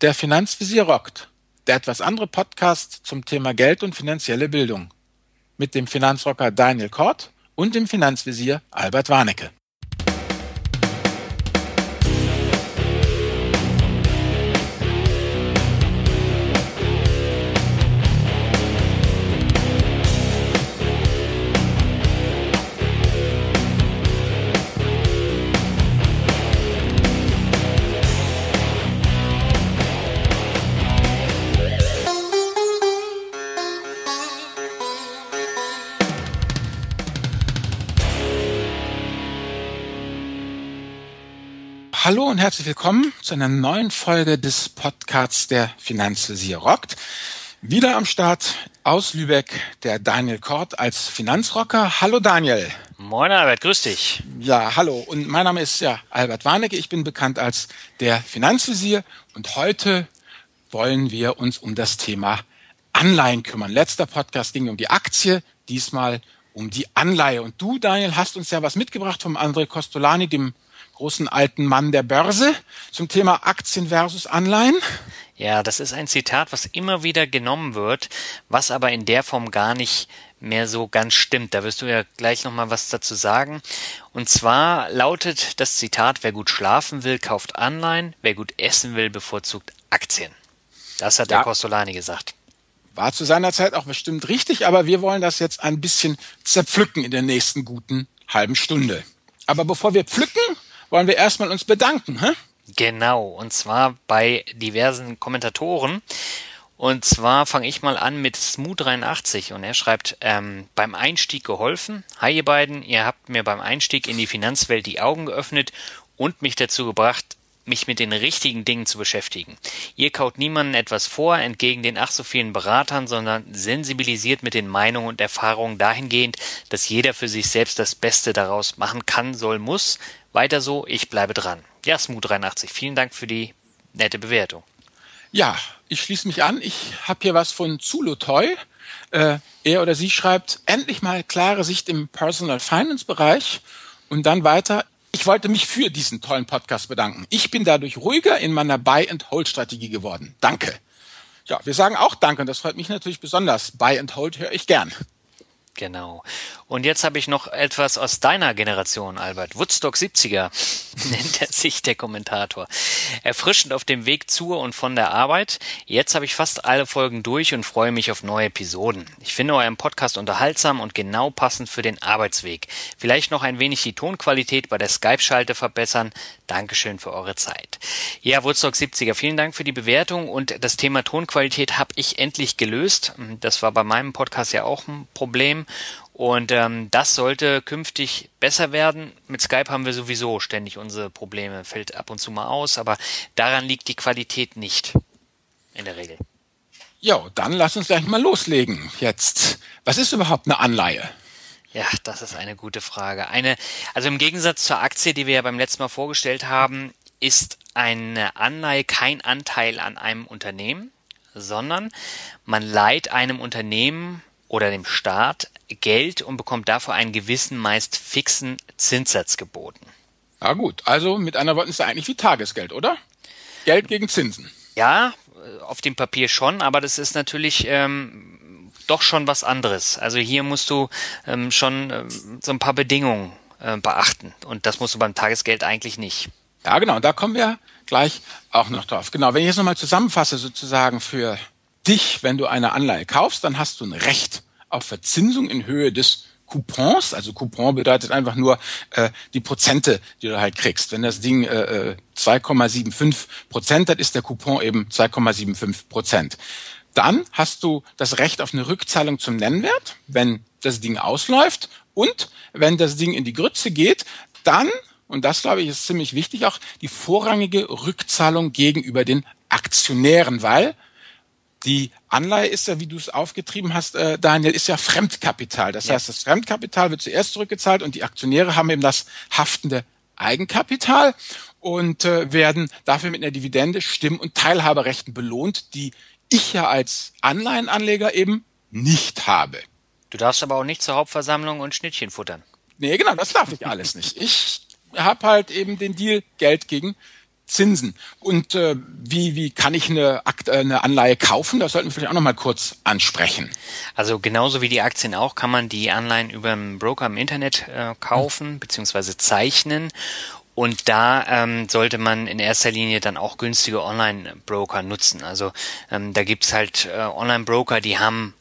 Der Finanzvisier rockt. Der etwas andere Podcast zum Thema Geld und finanzielle Bildung. Mit dem Finanzrocker Daniel Kort und dem Finanzvisier Albert Warnecke. Hallo und herzlich willkommen zu einer neuen Folge des Podcasts der Finanzvisier rockt. Wieder am Start aus Lübeck der Daniel Kort als Finanzrocker. Hallo Daniel. Moin Albert, grüß dich. Ja, hallo. Und mein Name ist ja Albert Warnecke. Ich bin bekannt als der Finanzvisier und heute wollen wir uns um das Thema Anleihen kümmern. Letzter Podcast ging um die Aktie, diesmal um die Anleihe. Und du, Daniel, hast uns ja was mitgebracht vom André Costolani, dem großen alten Mann der Börse zum Thema Aktien versus Anleihen? Ja, das ist ein Zitat, was immer wieder genommen wird, was aber in der Form gar nicht mehr so ganz stimmt. Da wirst du ja gleich nochmal was dazu sagen. Und zwar lautet das Zitat, wer gut schlafen will, kauft Anleihen, wer gut essen will, bevorzugt Aktien. Das hat ja. der Costolani gesagt. War zu seiner Zeit auch bestimmt richtig, aber wir wollen das jetzt ein bisschen zerpflücken in der nächsten guten halben Stunde. Aber bevor wir pflücken, wollen wir erstmal uns bedanken. Hä? Genau, und zwar bei diversen Kommentatoren. Und zwar fange ich mal an mit Smooth83 und er schreibt, ähm, beim Einstieg geholfen. Hi ihr beiden, ihr habt mir beim Einstieg in die Finanzwelt die Augen geöffnet und mich dazu gebracht, mich mit den richtigen Dingen zu beschäftigen. Ihr kaut niemanden etwas vor, entgegen den ach so vielen Beratern, sondern sensibilisiert mit den Meinungen und Erfahrungen dahingehend, dass jeder für sich selbst das Beste daraus machen kann, soll, muss. Weiter so, ich bleibe dran. Ja, Smooth83, vielen Dank für die nette Bewertung. Ja, ich schließe mich an. Ich habe hier was von Zulutoy. Äh, er oder sie schreibt, endlich mal klare Sicht im Personal Finance Bereich. Und dann weiter, ich wollte mich für diesen tollen Podcast bedanken. Ich bin dadurch ruhiger in meiner Buy-and-Hold-Strategie geworden. Danke. Ja, wir sagen auch Danke und das freut mich natürlich besonders. Buy-and-Hold höre ich gern. Genau. Und jetzt habe ich noch etwas aus deiner Generation, Albert. Woodstock 70er nennt er sich der Kommentator. Erfrischend auf dem Weg zur und von der Arbeit. Jetzt habe ich fast alle Folgen durch und freue mich auf neue Episoden. Ich finde euren Podcast unterhaltsam und genau passend für den Arbeitsweg. Vielleicht noch ein wenig die Tonqualität bei der Skype-Schalte verbessern. Dankeschön für eure Zeit. Ja, Woodstock 70er, vielen Dank für die Bewertung und das Thema Tonqualität habe ich endlich gelöst. Das war bei meinem Podcast ja auch ein Problem und ähm, das sollte künftig besser werden. Mit Skype haben wir sowieso ständig unsere Probleme, fällt ab und zu mal aus, aber daran liegt die Qualität nicht in der Regel. Ja, dann lass uns gleich mal loslegen. Jetzt, was ist überhaupt eine Anleihe? Ja, das ist eine gute Frage. Eine, also im Gegensatz zur Aktie, die wir ja beim letzten Mal vorgestellt haben, ist eine Anleihe kein Anteil an einem Unternehmen, sondern man leiht einem Unternehmen oder dem Staat Geld und bekommt dafür einen gewissen, meist fixen Zinssatz geboten. Ah gut, also mit einer Worten ist es eigentlich wie Tagesgeld, oder? Geld gegen Zinsen. Ja, auf dem Papier schon, aber das ist natürlich ähm, doch schon was anderes. Also hier musst du ähm, schon ähm, so ein paar Bedingungen äh, beachten und das musst du beim Tagesgeld eigentlich nicht. Ja, genau, da kommen wir gleich auch noch drauf. Genau, wenn ich jetzt nochmal zusammenfasse sozusagen für dich, wenn du eine Anleihe kaufst, dann hast du ein Recht auf Verzinsung in Höhe des Coupons, also Coupon bedeutet einfach nur äh, die Prozente, die du halt kriegst. Wenn das Ding äh, 2,75 äh, Prozent hat, ist der Coupon eben 2,75 Prozent. Dann hast du das Recht auf eine Rückzahlung zum Nennwert, wenn das Ding ausläuft und wenn das Ding in die Grütze geht, dann, und das glaube ich ist ziemlich wichtig auch, die vorrangige Rückzahlung gegenüber den Aktionären, weil die Anleihe ist ja, wie du es aufgetrieben hast, äh, Daniel, ist ja Fremdkapital. Das ja. heißt, das Fremdkapital wird zuerst zurückgezahlt und die Aktionäre haben eben das haftende Eigenkapital und äh, werden dafür mit einer Dividende Stimm- und Teilhaberechten belohnt, die ich ja als Anleihenanleger eben nicht habe. Du darfst aber auch nicht zur Hauptversammlung und Schnittchen futtern. Nee, genau, das darf ich alles nicht. Ich habe halt eben den Deal Geld gegen Zinsen. Und äh, wie, wie kann ich eine, äh, eine Anleihe kaufen? Das sollten wir vielleicht auch noch mal kurz ansprechen. Also genauso wie die Aktien auch, kann man die Anleihen über einen Broker im Internet äh, kaufen mhm. bzw. zeichnen. Und da ähm, sollte man in erster Linie dann auch günstige Online-Broker nutzen. Also ähm, da gibt's halt äh, Online-Broker, die haben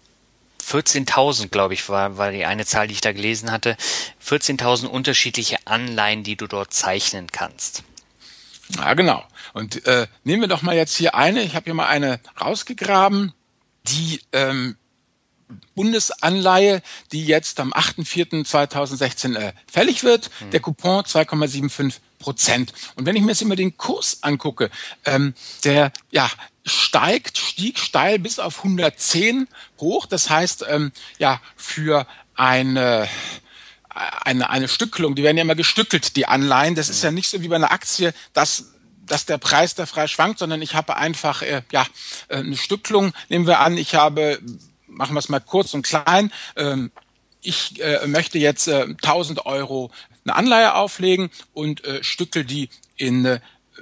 14.000, glaube ich, war, war die eine Zahl, die ich da gelesen hatte. 14.000 unterschiedliche Anleihen, die du dort zeichnen kannst. Ja, genau. Und äh, nehmen wir doch mal jetzt hier eine. Ich habe hier mal eine rausgegraben, die ähm, Bundesanleihe, die jetzt am 8.4.2016 äh, fällig wird. Hm. Der Coupon 2,75 Prozent. Und wenn ich mir jetzt immer den Kurs angucke, ähm, der ja steigt, stieg steil bis auf 110 hoch. Das heißt, ähm, ja, für eine eine, eine Stückelung, die werden ja immer gestückelt, die Anleihen. Das ist ja nicht so wie bei einer Aktie, dass dass der Preis da frei schwankt, sondern ich habe einfach äh, ja äh, eine Stückelung. Nehmen wir an, ich habe, machen wir es mal kurz und klein. Ähm, ich äh, möchte jetzt äh, 1000 Euro eine Anleihe auflegen und äh, stückel die in äh,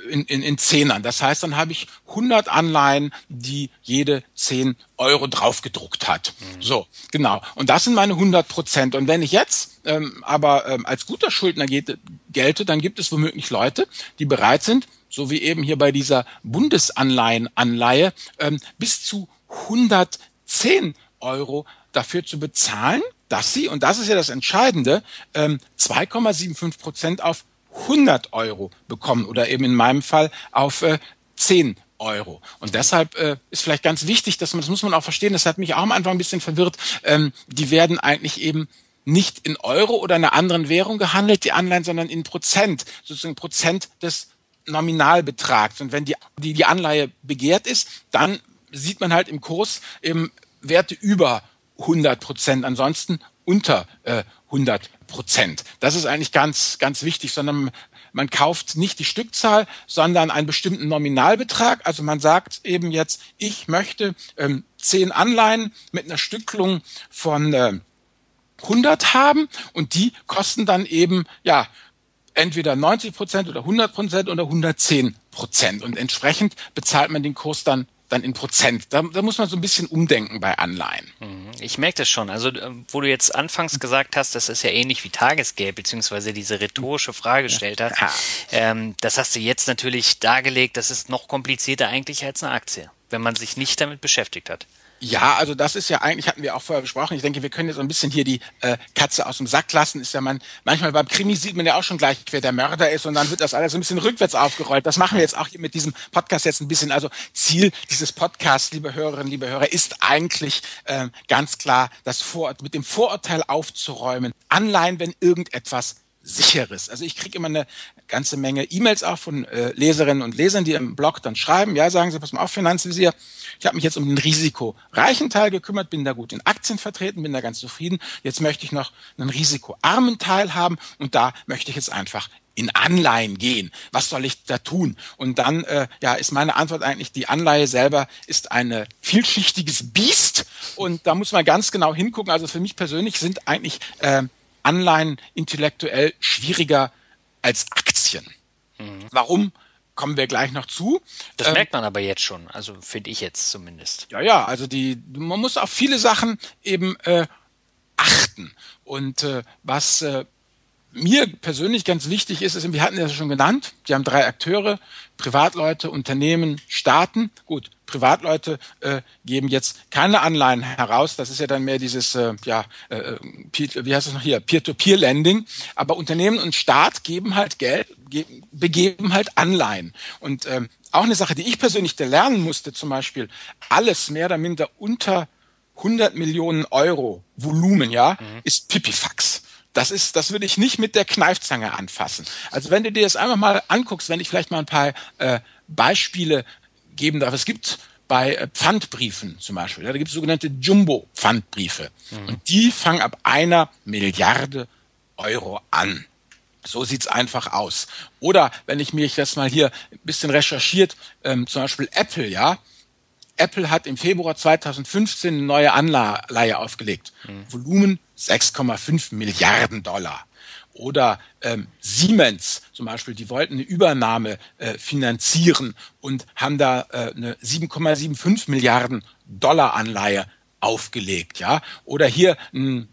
in, in, in Zehnern. Das heißt, dann habe ich 100 Anleihen, die jede 10 Euro draufgedruckt hat. Mhm. So, genau. Und das sind meine 100 Prozent. Und wenn ich jetzt ähm, aber ähm, als guter Schuldner gelte, gelte, dann gibt es womöglich Leute, die bereit sind, so wie eben hier bei dieser Bundesanleihenanleihe, ähm, bis zu 110 Euro dafür zu bezahlen, dass sie, und das ist ja das Entscheidende, ähm, 2,75 Prozent auf 100 Euro bekommen oder eben in meinem Fall auf äh, 10 Euro. Und deshalb äh, ist vielleicht ganz wichtig, dass man, das muss man auch verstehen, das hat mich auch am Anfang ein bisschen verwirrt, ähm, die werden eigentlich eben nicht in Euro oder einer anderen Währung gehandelt, die Anleihen, sondern in Prozent, sozusagen Prozent des Nominalbetrags. Und wenn die, die, die Anleihe begehrt ist, dann sieht man halt im Kurs eben Werte über 100 Prozent, ansonsten unter äh, 100 Prozent. Das ist eigentlich ganz, ganz wichtig, sondern man kauft nicht die Stückzahl, sondern einen bestimmten Nominalbetrag. Also man sagt eben jetzt, ich möchte ähm, zehn Anleihen mit einer Stücklung von äh, 100 haben und die kosten dann eben, ja, entweder 90 Prozent oder 100 Prozent oder 110 Prozent. Und entsprechend bezahlt man den Kurs dann dann in Prozent. Da, da muss man so ein bisschen umdenken bei Anleihen. Mhm. Ich merke das schon. Also, äh, wo du jetzt anfangs gesagt hast, das ist ja ähnlich wie Tagesgeld, beziehungsweise diese rhetorische Frage gestellt hast, ja. ähm, das hast du jetzt natürlich dargelegt, das ist noch komplizierter eigentlich als eine Aktie, wenn man sich nicht damit beschäftigt hat. Ja, also das ist ja eigentlich, hatten wir auch vorher besprochen. Ich denke, wir können jetzt ein bisschen hier die äh, Katze aus dem Sack lassen. Ist ja man, manchmal beim Krimi sieht man ja auch schon gleich, wer der Mörder ist und dann wird das alles ein bisschen rückwärts aufgerollt. Das machen wir jetzt auch hier mit diesem Podcast jetzt ein bisschen. Also Ziel dieses Podcasts, liebe Hörerinnen, liebe Hörer, ist eigentlich äh, ganz klar, das Vor mit dem Vorurteil aufzuräumen. Anleihen, wenn irgendetwas sicheres. Also ich kriege immer eine ganze Menge E-Mails auch von äh, Leserinnen und Lesern, die im Blog dann schreiben, ja, sagen sie, pass mal auf, Finanzvisier, ich habe mich jetzt um den risikoreichen Teil gekümmert, bin da gut in Aktien vertreten, bin da ganz zufrieden. Jetzt möchte ich noch einen risikoarmen Teil haben und da möchte ich jetzt einfach in Anleihen gehen. Was soll ich da tun? Und dann äh, ja, ist meine Antwort eigentlich, die Anleihe selber ist ein vielschichtiges Biest und da muss man ganz genau hingucken. Also für mich persönlich sind eigentlich äh, Anleihen intellektuell schwieriger als Aktien. Mhm. Warum? Kommen wir gleich noch zu. Das ähm, merkt man aber jetzt schon, also finde ich jetzt zumindest. Ja, ja, also die, man muss auf viele Sachen eben äh, achten. Und äh, was äh, mir persönlich ganz wichtig ist, ist, wir hatten ja schon genannt, die haben drei Akteure, Privatleute, Unternehmen, Staaten. Gut, Privatleute äh, geben jetzt keine Anleihen heraus. Das ist ja dann mehr dieses, äh, ja, äh, wie heißt es noch hier, Peer-to-Peer-Lending. Aber Unternehmen und Staat geben halt Geld, geben, begeben halt Anleihen. Und ähm, auch eine Sache, die ich persönlich lernen musste, zum Beispiel, alles mehr oder minder unter 100 Millionen Euro Volumen, ja, mhm. ist Pipifax. Das ist, das würde ich nicht mit der Kneifzange anfassen. Also wenn du dir das einfach mal anguckst, wenn ich vielleicht mal ein paar äh, Beispiele geben darf. Es gibt bei äh, Pfandbriefen zum Beispiel, ja, da gibt es sogenannte Jumbo-Pfandbriefe. Mhm. Und die fangen ab einer Milliarde Euro an. So sieht's einfach aus. Oder wenn ich mich jetzt mal hier ein bisschen recherchiert, ähm, zum Beispiel Apple, ja, Apple hat im Februar 2015 eine neue Anleihe aufgelegt. Mhm. Volumen 6,5 Milliarden Dollar. oder ähm, Siemens zum Beispiel, die wollten eine Übernahme äh, finanzieren und haben da äh, eine 7,75 Milliarden Dollar Anleihe aufgelegt, ja. Oder hier ein,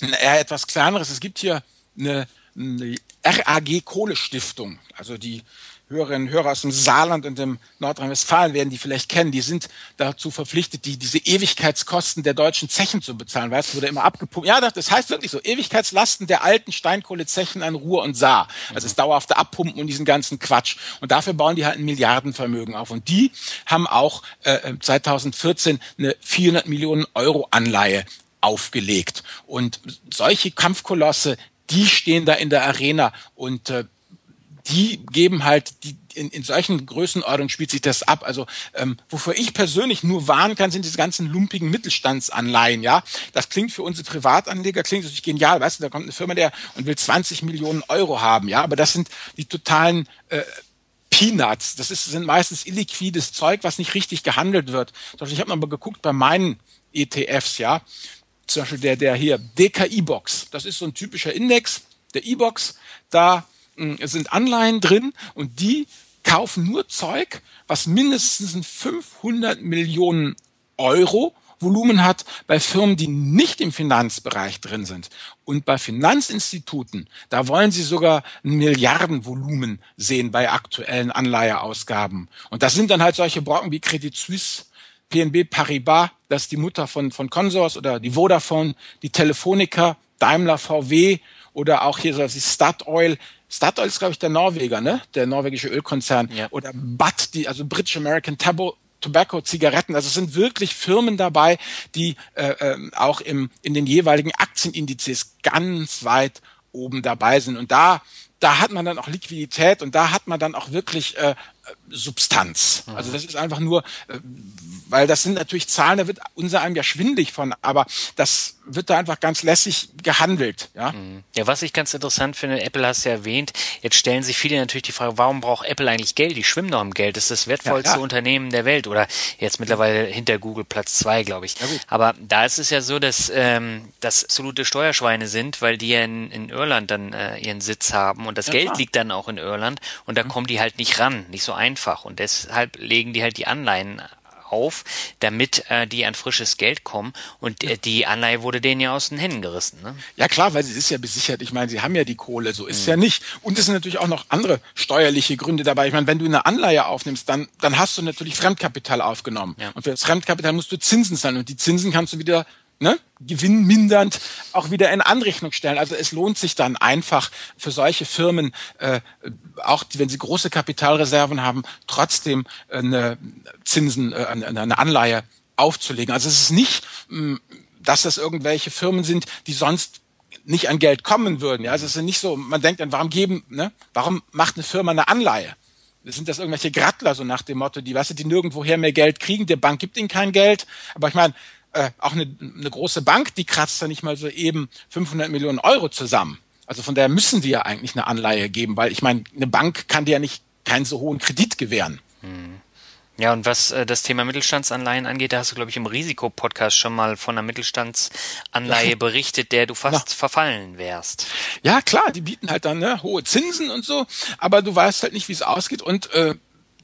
ein eher etwas kleineres. Es gibt hier eine, eine RAG Kohlestiftung, also die Hörerinnen und Hörer aus dem Saarland und dem Nordrhein-Westfalen werden die vielleicht kennen, die sind dazu verpflichtet, die, diese Ewigkeitskosten der deutschen Zechen zu bezahlen. Weißt du, wurde immer abgepumpt. Ja, das heißt wirklich so, Ewigkeitslasten der alten Steinkohlezechen an Ruhr und Saar. Also das dauerhafte Abpumpen und diesen ganzen Quatsch. Und dafür bauen die halt ein Milliardenvermögen auf. Und die haben auch äh, 2014 eine 400 Millionen Euro Anleihe aufgelegt. Und solche Kampfkolosse, die stehen da in der Arena und äh, die geben halt die in, in solchen Größenordnungen spielt sich das ab. Also ähm, wofür ich persönlich nur warnen kann, sind diese ganzen lumpigen Mittelstandsanleihen. Ja, das klingt für unsere Privatanleger klingt natürlich genial. Weißt du, da kommt eine Firma der und will 20 Millionen Euro haben. Ja, aber das sind die totalen äh, Peanuts. Das ist, sind meistens illiquides Zeug, was nicht richtig gehandelt wird. Ich habe mal geguckt bei meinen ETFs. Ja, zum Beispiel der der hier DKI-Box. Das ist so ein typischer Index der E-Box. Da es sind Anleihen drin und die kaufen nur Zeug, was mindestens 500 Millionen Euro Volumen hat bei Firmen, die nicht im Finanzbereich drin sind. Und bei Finanzinstituten, da wollen sie sogar ein Milliardenvolumen sehen bei aktuellen Anleiheausgaben. Und das sind dann halt solche Brocken wie Credit Suisse, PNB Paribas, das ist die Mutter von, von Consors oder die Vodafone, die Telefonica, Daimler VW oder auch hier so wie Statoil. Statoil ist, glaube ich, der Norweger, ne? Der norwegische Ölkonzern. Ja. Oder BAT, die, also British American Tabo, Tobacco, Zigaretten. Also es sind wirklich Firmen dabei, die äh, äh, auch im, in den jeweiligen Aktienindizes ganz weit oben dabei sind. Und da, da hat man dann auch Liquidität und da hat man dann auch wirklich äh, Substanz. Also das ist einfach nur, äh, weil das sind natürlich Zahlen, da wird unser einem ja schwindig von, aber das wird da einfach ganz lässig gehandelt. Ja, mhm. ja was ich ganz interessant finde, Apple hast du ja erwähnt, jetzt stellen sich viele natürlich die Frage, warum braucht Apple eigentlich Geld? Die schwimmen doch im Geld, das ist das wertvollste ja, Unternehmen der Welt oder jetzt mittlerweile hinter Google Platz zwei, glaube ich. Ja, aber da ist es ja so, dass ähm, das absolute Steuerschweine sind, weil die ja in, in Irland dann äh, ihren Sitz haben und das Geld klar. liegt dann auch in Irland und da mhm. kommen die halt nicht ran, nicht so einfach. Und deshalb legen die halt die Anleihen auf, damit äh, die an frisches Geld kommen. Und äh, die Anleihe wurde denen ja aus den Händen gerissen. Ne? Ja klar, weil sie ist ja besichert. Ich meine, sie haben ja die Kohle, so ist mhm. ja nicht. Und es sind natürlich auch noch andere steuerliche Gründe dabei. Ich meine, wenn du eine Anleihe aufnimmst, dann, dann hast du natürlich Fremdkapital aufgenommen. Ja. Und für das Fremdkapital musst du Zinsen zahlen. Und die Zinsen kannst du wieder ne, gewinnmindernd auch wieder in Anrechnung stellen. Also es lohnt sich dann einfach für solche Firmen, äh, auch wenn sie große Kapitalreserven haben, trotzdem eine Zinsen, äh, eine Anleihe aufzulegen. Also es ist nicht, mm, dass das irgendwelche Firmen sind, die sonst nicht an Geld kommen würden. Ja, also es ist nicht so, man denkt dann, warum geben, ne, warum macht eine Firma eine Anleihe? Sind das irgendwelche Grattler, so nach dem Motto, die, weißt du, die nirgendwoher mehr Geld kriegen, der Bank gibt ihnen kein Geld. Aber ich meine, äh, auch eine, eine große Bank, die kratzt da nicht mal so eben 500 Millionen Euro zusammen. Also von daher müssen die ja eigentlich eine Anleihe geben, weil ich meine, eine Bank kann dir ja nicht keinen so hohen Kredit gewähren. Hm. Ja, und was äh, das Thema Mittelstandsanleihen angeht, da hast du, glaube ich, im Risikopodcast schon mal von einer Mittelstandsanleihe berichtet, der du fast ja. verfallen wärst. Ja, klar, die bieten halt dann ne, hohe Zinsen und so, aber du weißt halt nicht, wie es ausgeht. Und äh,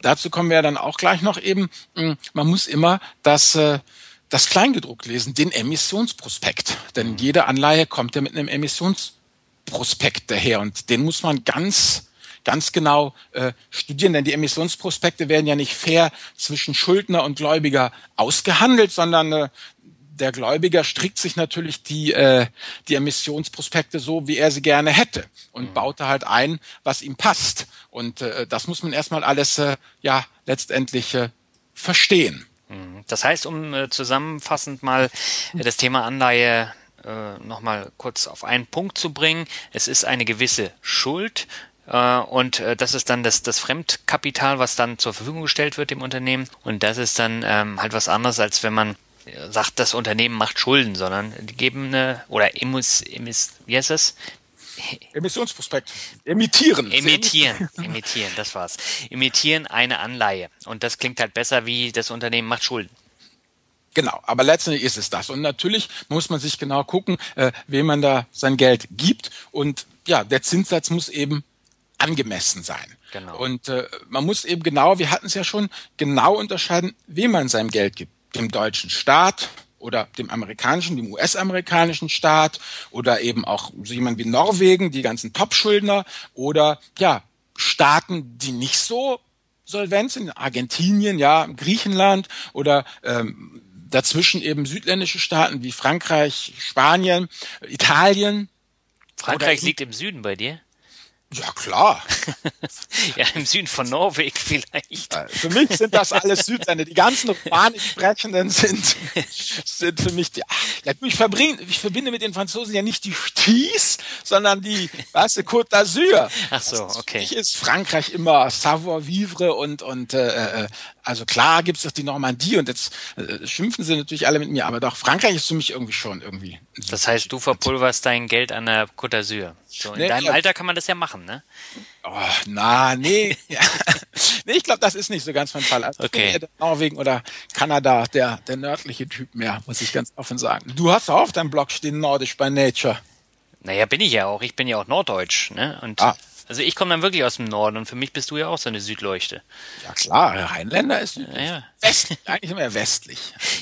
dazu kommen wir ja dann auch gleich noch eben, mh, hm, man muss immer das äh, das Kleingedruckt lesen, den Emissionsprospekt. Denn mhm. jede Anleihe kommt ja mit einem Emissionsprospekt daher und den muss man ganz ganz genau äh, studieren, denn die Emissionsprospekte werden ja nicht fair zwischen Schuldner und Gläubiger ausgehandelt, sondern äh, der Gläubiger strickt sich natürlich die, äh, die Emissionsprospekte so, wie er sie gerne hätte und mhm. baut da halt ein, was ihm passt. Und äh, das muss man erstmal alles äh, ja letztendlich äh, verstehen. Mhm. Das heißt, um äh, zusammenfassend mal äh, das Thema Anleihe äh, nochmal kurz auf einen Punkt zu bringen. Es ist eine gewisse Schuld und das ist dann das, das Fremdkapital, was dann zur Verfügung gestellt wird dem Unternehmen. Und das ist dann ähm, halt was anderes, als wenn man sagt, das Unternehmen macht Schulden, sondern die geben eine, oder emis, emis, wie heißt das? Emissionsprospekt. Emittieren. Emittieren. Emittieren, das war's. Emittieren eine Anleihe. Und das klingt halt besser wie das Unternehmen macht Schulden. Genau, aber letztendlich ist es das. Und natürlich muss man sich genau gucken, äh, wem man da sein Geld gibt. Und ja, der Zinssatz muss eben angemessen sein. Genau. Und äh, man muss eben genau, wir hatten es ja schon, genau unterscheiden, wem man sein Geld gibt. Dem deutschen Staat oder dem amerikanischen, dem US-amerikanischen Staat oder eben auch so jemand wie Norwegen, die ganzen Top-Schuldner oder ja, Staaten, die nicht so solvent sind, Argentinien, ja, Griechenland oder ähm, dazwischen eben südländische Staaten wie Frankreich, Spanien, Italien. Frankreich liegt im Süden bei dir? Ja, klar. ja, im Süden von Norwegen vielleicht. Für mich sind das alles Südländer. Die ganzen romanisch Sprechenden sind, sind für mich die, ja, ich verbringe, ich verbinde mit den Franzosen ja nicht die Sties, sondern die, weißt du, Côte d'Azur. Ach so, okay. Für mich ist Frankreich immer Savoir-vivre und, und, äh, äh also klar gibt's doch die Normandie und jetzt äh, schimpfen sie natürlich alle mit mir, aber doch Frankreich ist für mich irgendwie schon irgendwie. Das heißt, du verpulverst dein Geld an der Côte d'Azur. So, in nee, deinem. Alter kann man das ja machen, ne? Oh, na, nee. nee, ich glaube, das ist nicht so ganz mein Fall. Also okay. Norwegen oder Kanada, der, der nördliche Typ mehr, muss ich ganz offen sagen. Du hast auch auf deinem Blog stehen Nordisch by Nature. Naja, bin ich ja auch. Ich bin ja auch Norddeutsch, ne? Und ah. Also ich komme dann wirklich aus dem Norden und für mich bist du ja auch so eine Südleuchte. Ja klar, Rheinländer ist ja, ja. West, eigentlich immer westlich.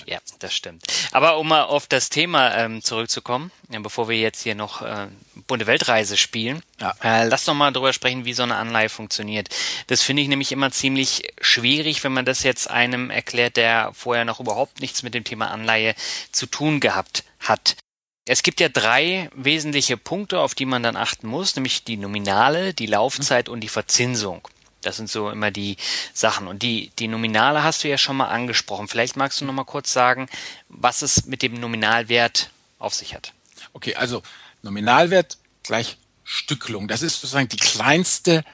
Ja, das stimmt. Aber um mal auf das Thema ähm, zurückzukommen, ja, bevor wir jetzt hier noch äh, bunte Weltreise spielen, ja. äh, lass doch mal drüber sprechen, wie so eine Anleihe funktioniert. Das finde ich nämlich immer ziemlich schwierig, wenn man das jetzt einem erklärt, der vorher noch überhaupt nichts mit dem Thema Anleihe zu tun gehabt hat. Es gibt ja drei wesentliche Punkte, auf die man dann achten muss, nämlich die Nominale, die Laufzeit und die Verzinsung. Das sind so immer die Sachen. Und die, die Nominale hast du ja schon mal angesprochen. Vielleicht magst du noch mal kurz sagen, was es mit dem Nominalwert auf sich hat. Okay, also Nominalwert gleich Stückelung. Das ist sozusagen die kleinste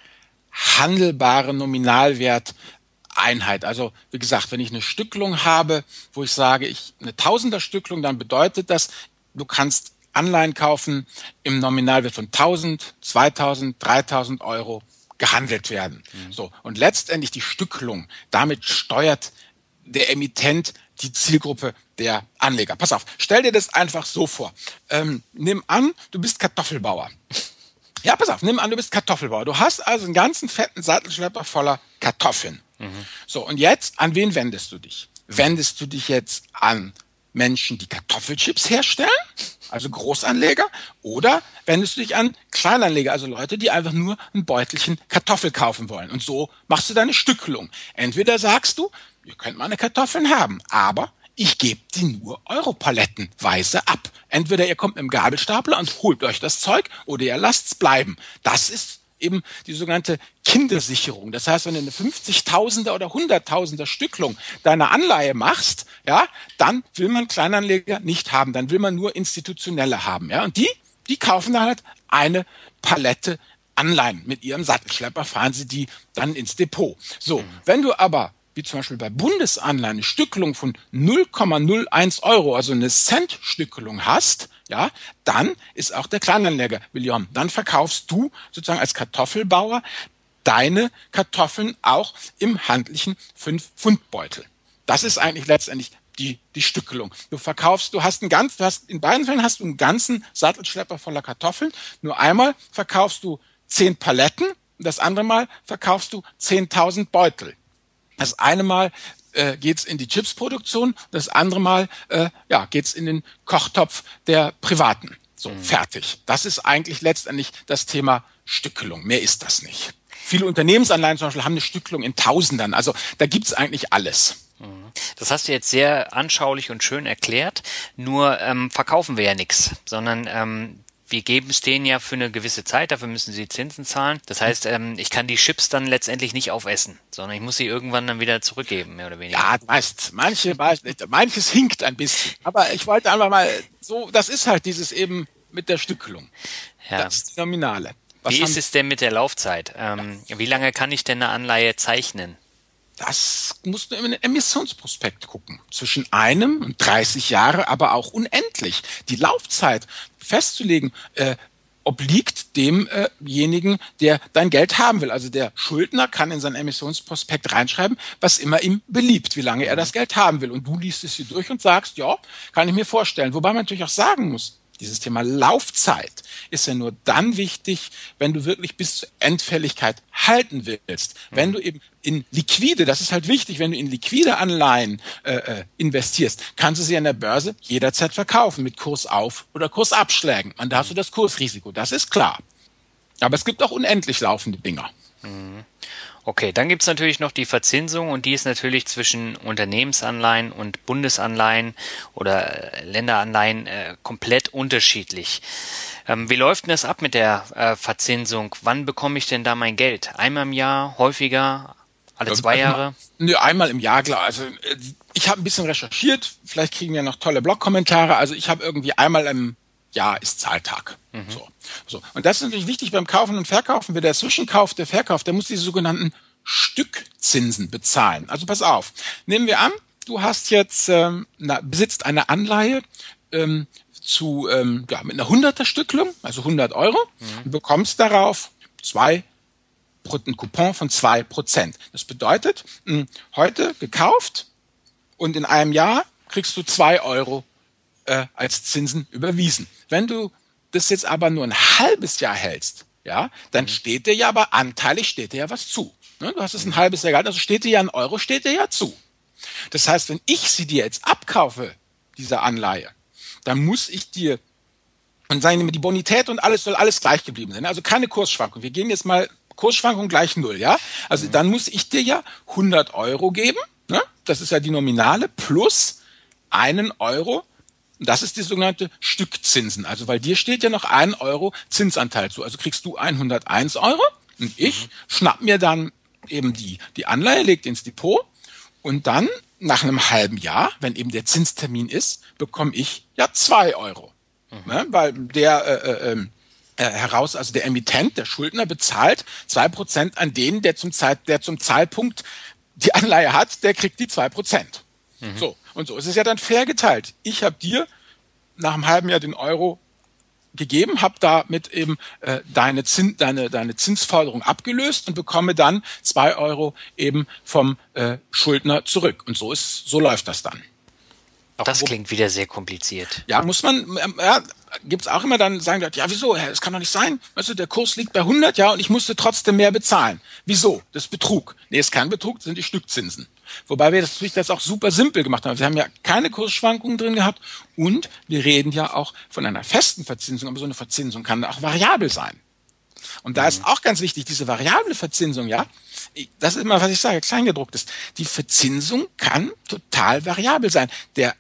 handelbare Nominalwerteinheit. Also wie gesagt, wenn ich eine Stückelung habe, wo ich sage, ich eine Tausenderstückelung, dann bedeutet das, du kannst Anleihen kaufen im Nominalwert von 1000, 2000, 3000 Euro gehandelt werden. Mhm. So. Und letztendlich die Stückelung. Damit steuert der Emittent die Zielgruppe der Anleger. Pass auf, stell dir das einfach so vor. Ähm, nimm an, du bist Kartoffelbauer. Ja, pass auf, nimm an, du bist Kartoffelbauer. Du hast also einen ganzen fetten Sattelschlepper voller Kartoffeln. Mhm. So, und jetzt, an wen wendest du dich? Wendest du dich jetzt an Menschen, die Kartoffelchips herstellen, also Großanleger, oder wendest du dich an Kleinanleger, also Leute, die einfach nur ein Beutelchen Kartoffel kaufen wollen. Und so machst du deine Stückelung. Entweder sagst du, ihr könnt meine Kartoffeln haben, aber ich gebe die nur Europalettenweise ab. Entweder ihr kommt mit dem Gabelstapler und holt euch das Zeug oder ihr lasst's bleiben. Das ist eben die sogenannte Kindersicherung. Das heißt, wenn du eine 50.000er oder 100.000er Stücklung deiner Anleihe machst, ja, dann will man Kleinanleger nicht haben, dann will man nur institutionelle haben, ja. Und die, die kaufen dann halt eine Palette Anleihen. Mit ihrem Sattelschlepper fahren sie die dann ins Depot. So, wenn du aber wie zum Beispiel bei Bundesanleihen eine Stückelung von 0,01 Euro, also eine Cent-Stückelung hast, ja, dann ist auch der Kleinanleger William. Dann verkaufst du sozusagen als Kartoffelbauer deine Kartoffeln auch im handlichen 5-Pfund-Beutel. Das ist eigentlich letztendlich die, die Stückelung. Du verkaufst, du hast einen ganz, du hast, in beiden Fällen hast du einen ganzen Sattelschlepper voller Kartoffeln. Nur einmal verkaufst du zehn Paletten, das andere Mal verkaufst du 10.000 Beutel. Das eine Mal äh, geht's in die Chipsproduktion, das andere Mal äh, ja, geht's in den Kochtopf der Privaten. So, mhm. fertig. Das ist eigentlich letztendlich das Thema Stückelung. Mehr ist das nicht. Viele Unternehmensanleihen zum Beispiel haben eine Stückelung in Tausendern. Also da gibt's eigentlich alles. Mhm. Das hast du jetzt sehr anschaulich und schön erklärt. Nur ähm, verkaufen wir ja nichts, sondern ähm, wir geben es denen ja für eine gewisse Zeit, dafür müssen sie Zinsen zahlen. Das heißt, ähm, ich kann die Chips dann letztendlich nicht aufessen, sondern ich muss sie irgendwann dann wieder zurückgeben, mehr oder weniger. Ja, weißt, manche, manches hinkt ein bisschen. Aber ich wollte einfach mal, so, das ist halt dieses eben mit der Stückelung. Ja. Das ist die Nominale. Was wie ist es denn mit der Laufzeit? Ähm, ja. Wie lange kann ich denn eine Anleihe zeichnen? Das musst du in den Emissionsprospekt gucken. Zwischen einem und 30 Jahre, aber auch unendlich. Die Laufzeit festzulegen, äh, obliegt demjenigen, der dein Geld haben will. Also der Schuldner kann in sein Emissionsprospekt reinschreiben, was immer ihm beliebt, wie lange er das Geld haben will. Und du liest es hier durch und sagst, ja, kann ich mir vorstellen. Wobei man natürlich auch sagen muss, dieses Thema Laufzeit ist ja nur dann wichtig, wenn du wirklich bis zur Endfälligkeit halten willst. Mhm. Wenn du eben in liquide, das ist halt wichtig, wenn du in liquide Anleihen äh, äh, investierst, kannst du sie an der Börse jederzeit verkaufen mit Kursauf- oder Kursabschlägen. Man darf so das Kursrisiko, das ist klar. Aber es gibt auch unendlich laufende Dinger. Mhm. Okay, dann gibt's natürlich noch die Verzinsung und die ist natürlich zwischen Unternehmensanleihen und Bundesanleihen oder äh, Länderanleihen äh, komplett unterschiedlich. Ähm, wie läuft denn das ab mit der äh, Verzinsung? Wann bekomme ich denn da mein Geld? Einmal im Jahr, häufiger, alle zwei also, Jahre? Nö, einmal im Jahr, klar. Also äh, ich habe ein bisschen recherchiert, vielleicht kriegen wir noch tolle Blogkommentare. Also ich habe irgendwie einmal im Jahr ist Zahltag. Mhm. So. so. Und das ist natürlich wichtig beim Kaufen und Verkaufen. Wer der Zwischenkauf, der Verkauf, der muss diese sogenannten Stückzinsen bezahlen. Also pass auf. Nehmen wir an, du hast jetzt ähm, na, besitzt eine Anleihe ähm, zu ähm, ja, mit einer hunderter Stücklung, also 100 Euro, mhm. und bekommst darauf zwei ein Coupon von zwei Prozent. Das bedeutet, mh, hm, heute gekauft und in einem Jahr kriegst du zwei Euro äh, als Zinsen überwiesen. Wenn du das jetzt aber nur ein halbes Jahr hältst, ja, dann mhm. steht dir ja aber anteilig steht dir ja was zu. Ne? Du hast es ein halbes Jahr gehalten, also steht dir ja ein Euro, steht dir ja zu. Das heißt, wenn ich sie dir jetzt abkaufe, diese Anleihe, dann muss ich dir und sagen wir, die Bonität und alles soll alles gleich geblieben sein. Also keine Kursschwankung. Wir gehen jetzt mal Kursschwankung gleich null, ja? Also mhm. dann muss ich dir ja 100 Euro geben, ne? Das ist ja die Nominale plus einen Euro das ist die sogenannte Stückzinsen. Also weil dir steht ja noch ein Euro Zinsanteil zu. Also kriegst du 101 Euro und ich mhm. schnapp mir dann eben die, die Anleihe, legt ins Depot und dann nach einem halben Jahr, wenn eben der Zinstermin ist, bekomme ich ja zwei Euro. Mhm. Ne? Weil der äh, äh, ähm, äh, heraus, also der Emittent, der Schuldner bezahlt zwei Prozent an den, der zum Zeit, der zum Zeitpunkt die Anleihe hat, der kriegt die zwei Prozent. Mhm. So. Und so ist es ja dann fair geteilt. Ich habe dir nach einem halben Jahr den Euro gegeben, habe damit eben äh, deine, Zins, deine, deine Zinsforderung abgelöst und bekomme dann zwei Euro eben vom äh, Schuldner zurück. Und so ist, so läuft das dann. Das klingt wieder sehr kompliziert. Ja, muss man, ähm, ja, gibt's auch immer dann sagen, ja, wieso, das kann doch nicht sein. Weißt du, der Kurs liegt bei 100, ja, und ich musste trotzdem mehr bezahlen. Wieso? Das ist Betrug. Nee, ist kein Betrug, das sind die Stückzinsen. Wobei wir das natürlich das auch super simpel gemacht haben. Wir haben ja keine Kursschwankungen drin gehabt und wir reden ja auch von einer festen Verzinsung, aber so eine Verzinsung kann auch variabel sein. Und da mhm. ist auch ganz wichtig, diese variable Verzinsung, ja, das ist immer, was ich sage, kleingedruckt ist. Die Verzinsung kann total variabel sein. Der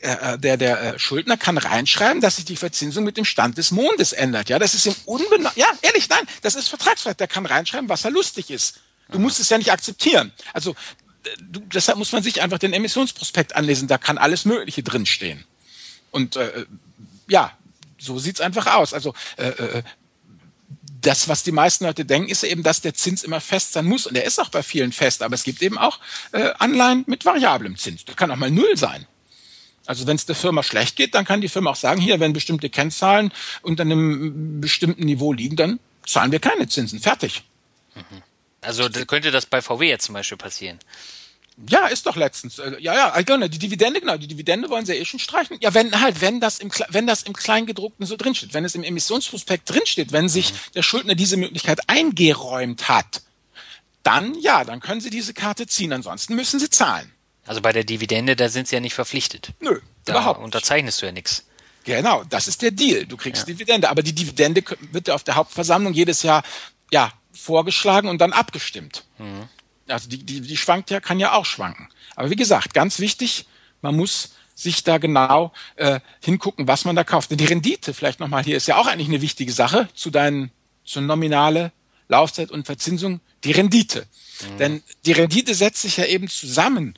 äh, der, der äh, Schuldner kann reinschreiben, dass sich die Verzinsung mit dem Stand des Mondes ändert. Ja, das ist im Unbena ja, ehrlich, nein, das ist vertragsrecht. Der kann reinschreiben, was er lustig ist. Du musst es ja nicht akzeptieren. Also du, deshalb muss man sich einfach den Emissionsprospekt anlesen. Da kann alles Mögliche drinstehen. Und äh, ja, so sieht's einfach aus. Also äh, äh, das, was die meisten Leute denken, ist eben, dass der Zins immer fest sein muss. Und er ist auch bei vielen fest. Aber es gibt eben auch äh, Anleihen mit variablem Zins. Das kann auch mal null sein. Also wenn es der Firma schlecht geht, dann kann die Firma auch sagen, hier, wenn bestimmte Kennzahlen unter einem bestimmten Niveau liegen, dann zahlen wir keine Zinsen. Fertig. Mhm. Also könnte das bei VW jetzt zum Beispiel passieren? Ja, ist doch letztens. Äh, ja, ja, genau, die Dividende, genau, die Dividende wollen sie ja eh schon streichen. Ja, wenn halt, wenn das im, wenn das im Kleingedruckten so drinsteht, wenn es im Emissionsprospekt drinsteht, wenn sich mhm. der Schuldner diese Möglichkeit eingeräumt hat, dann ja, dann können sie diese Karte ziehen. Ansonsten müssen sie zahlen. Also bei der Dividende, da sind sie ja nicht verpflichtet. Nö, da überhaupt. Unterzeichnest du ja nichts. Genau, das ist der Deal. Du kriegst ja. Dividende, aber die Dividende wird ja auf der Hauptversammlung jedes Jahr ja vorgeschlagen und dann abgestimmt. Mhm. Also die, die, die schwankt ja, kann ja auch schwanken. Aber wie gesagt, ganz wichtig, man muss sich da genau äh, hingucken, was man da kauft. Denn die Rendite, vielleicht nochmal hier, ist ja auch eigentlich eine wichtige Sache zu deinen, zu nominale Laufzeit und Verzinsung, die Rendite. Mhm. Denn die Rendite setzt sich ja eben zusammen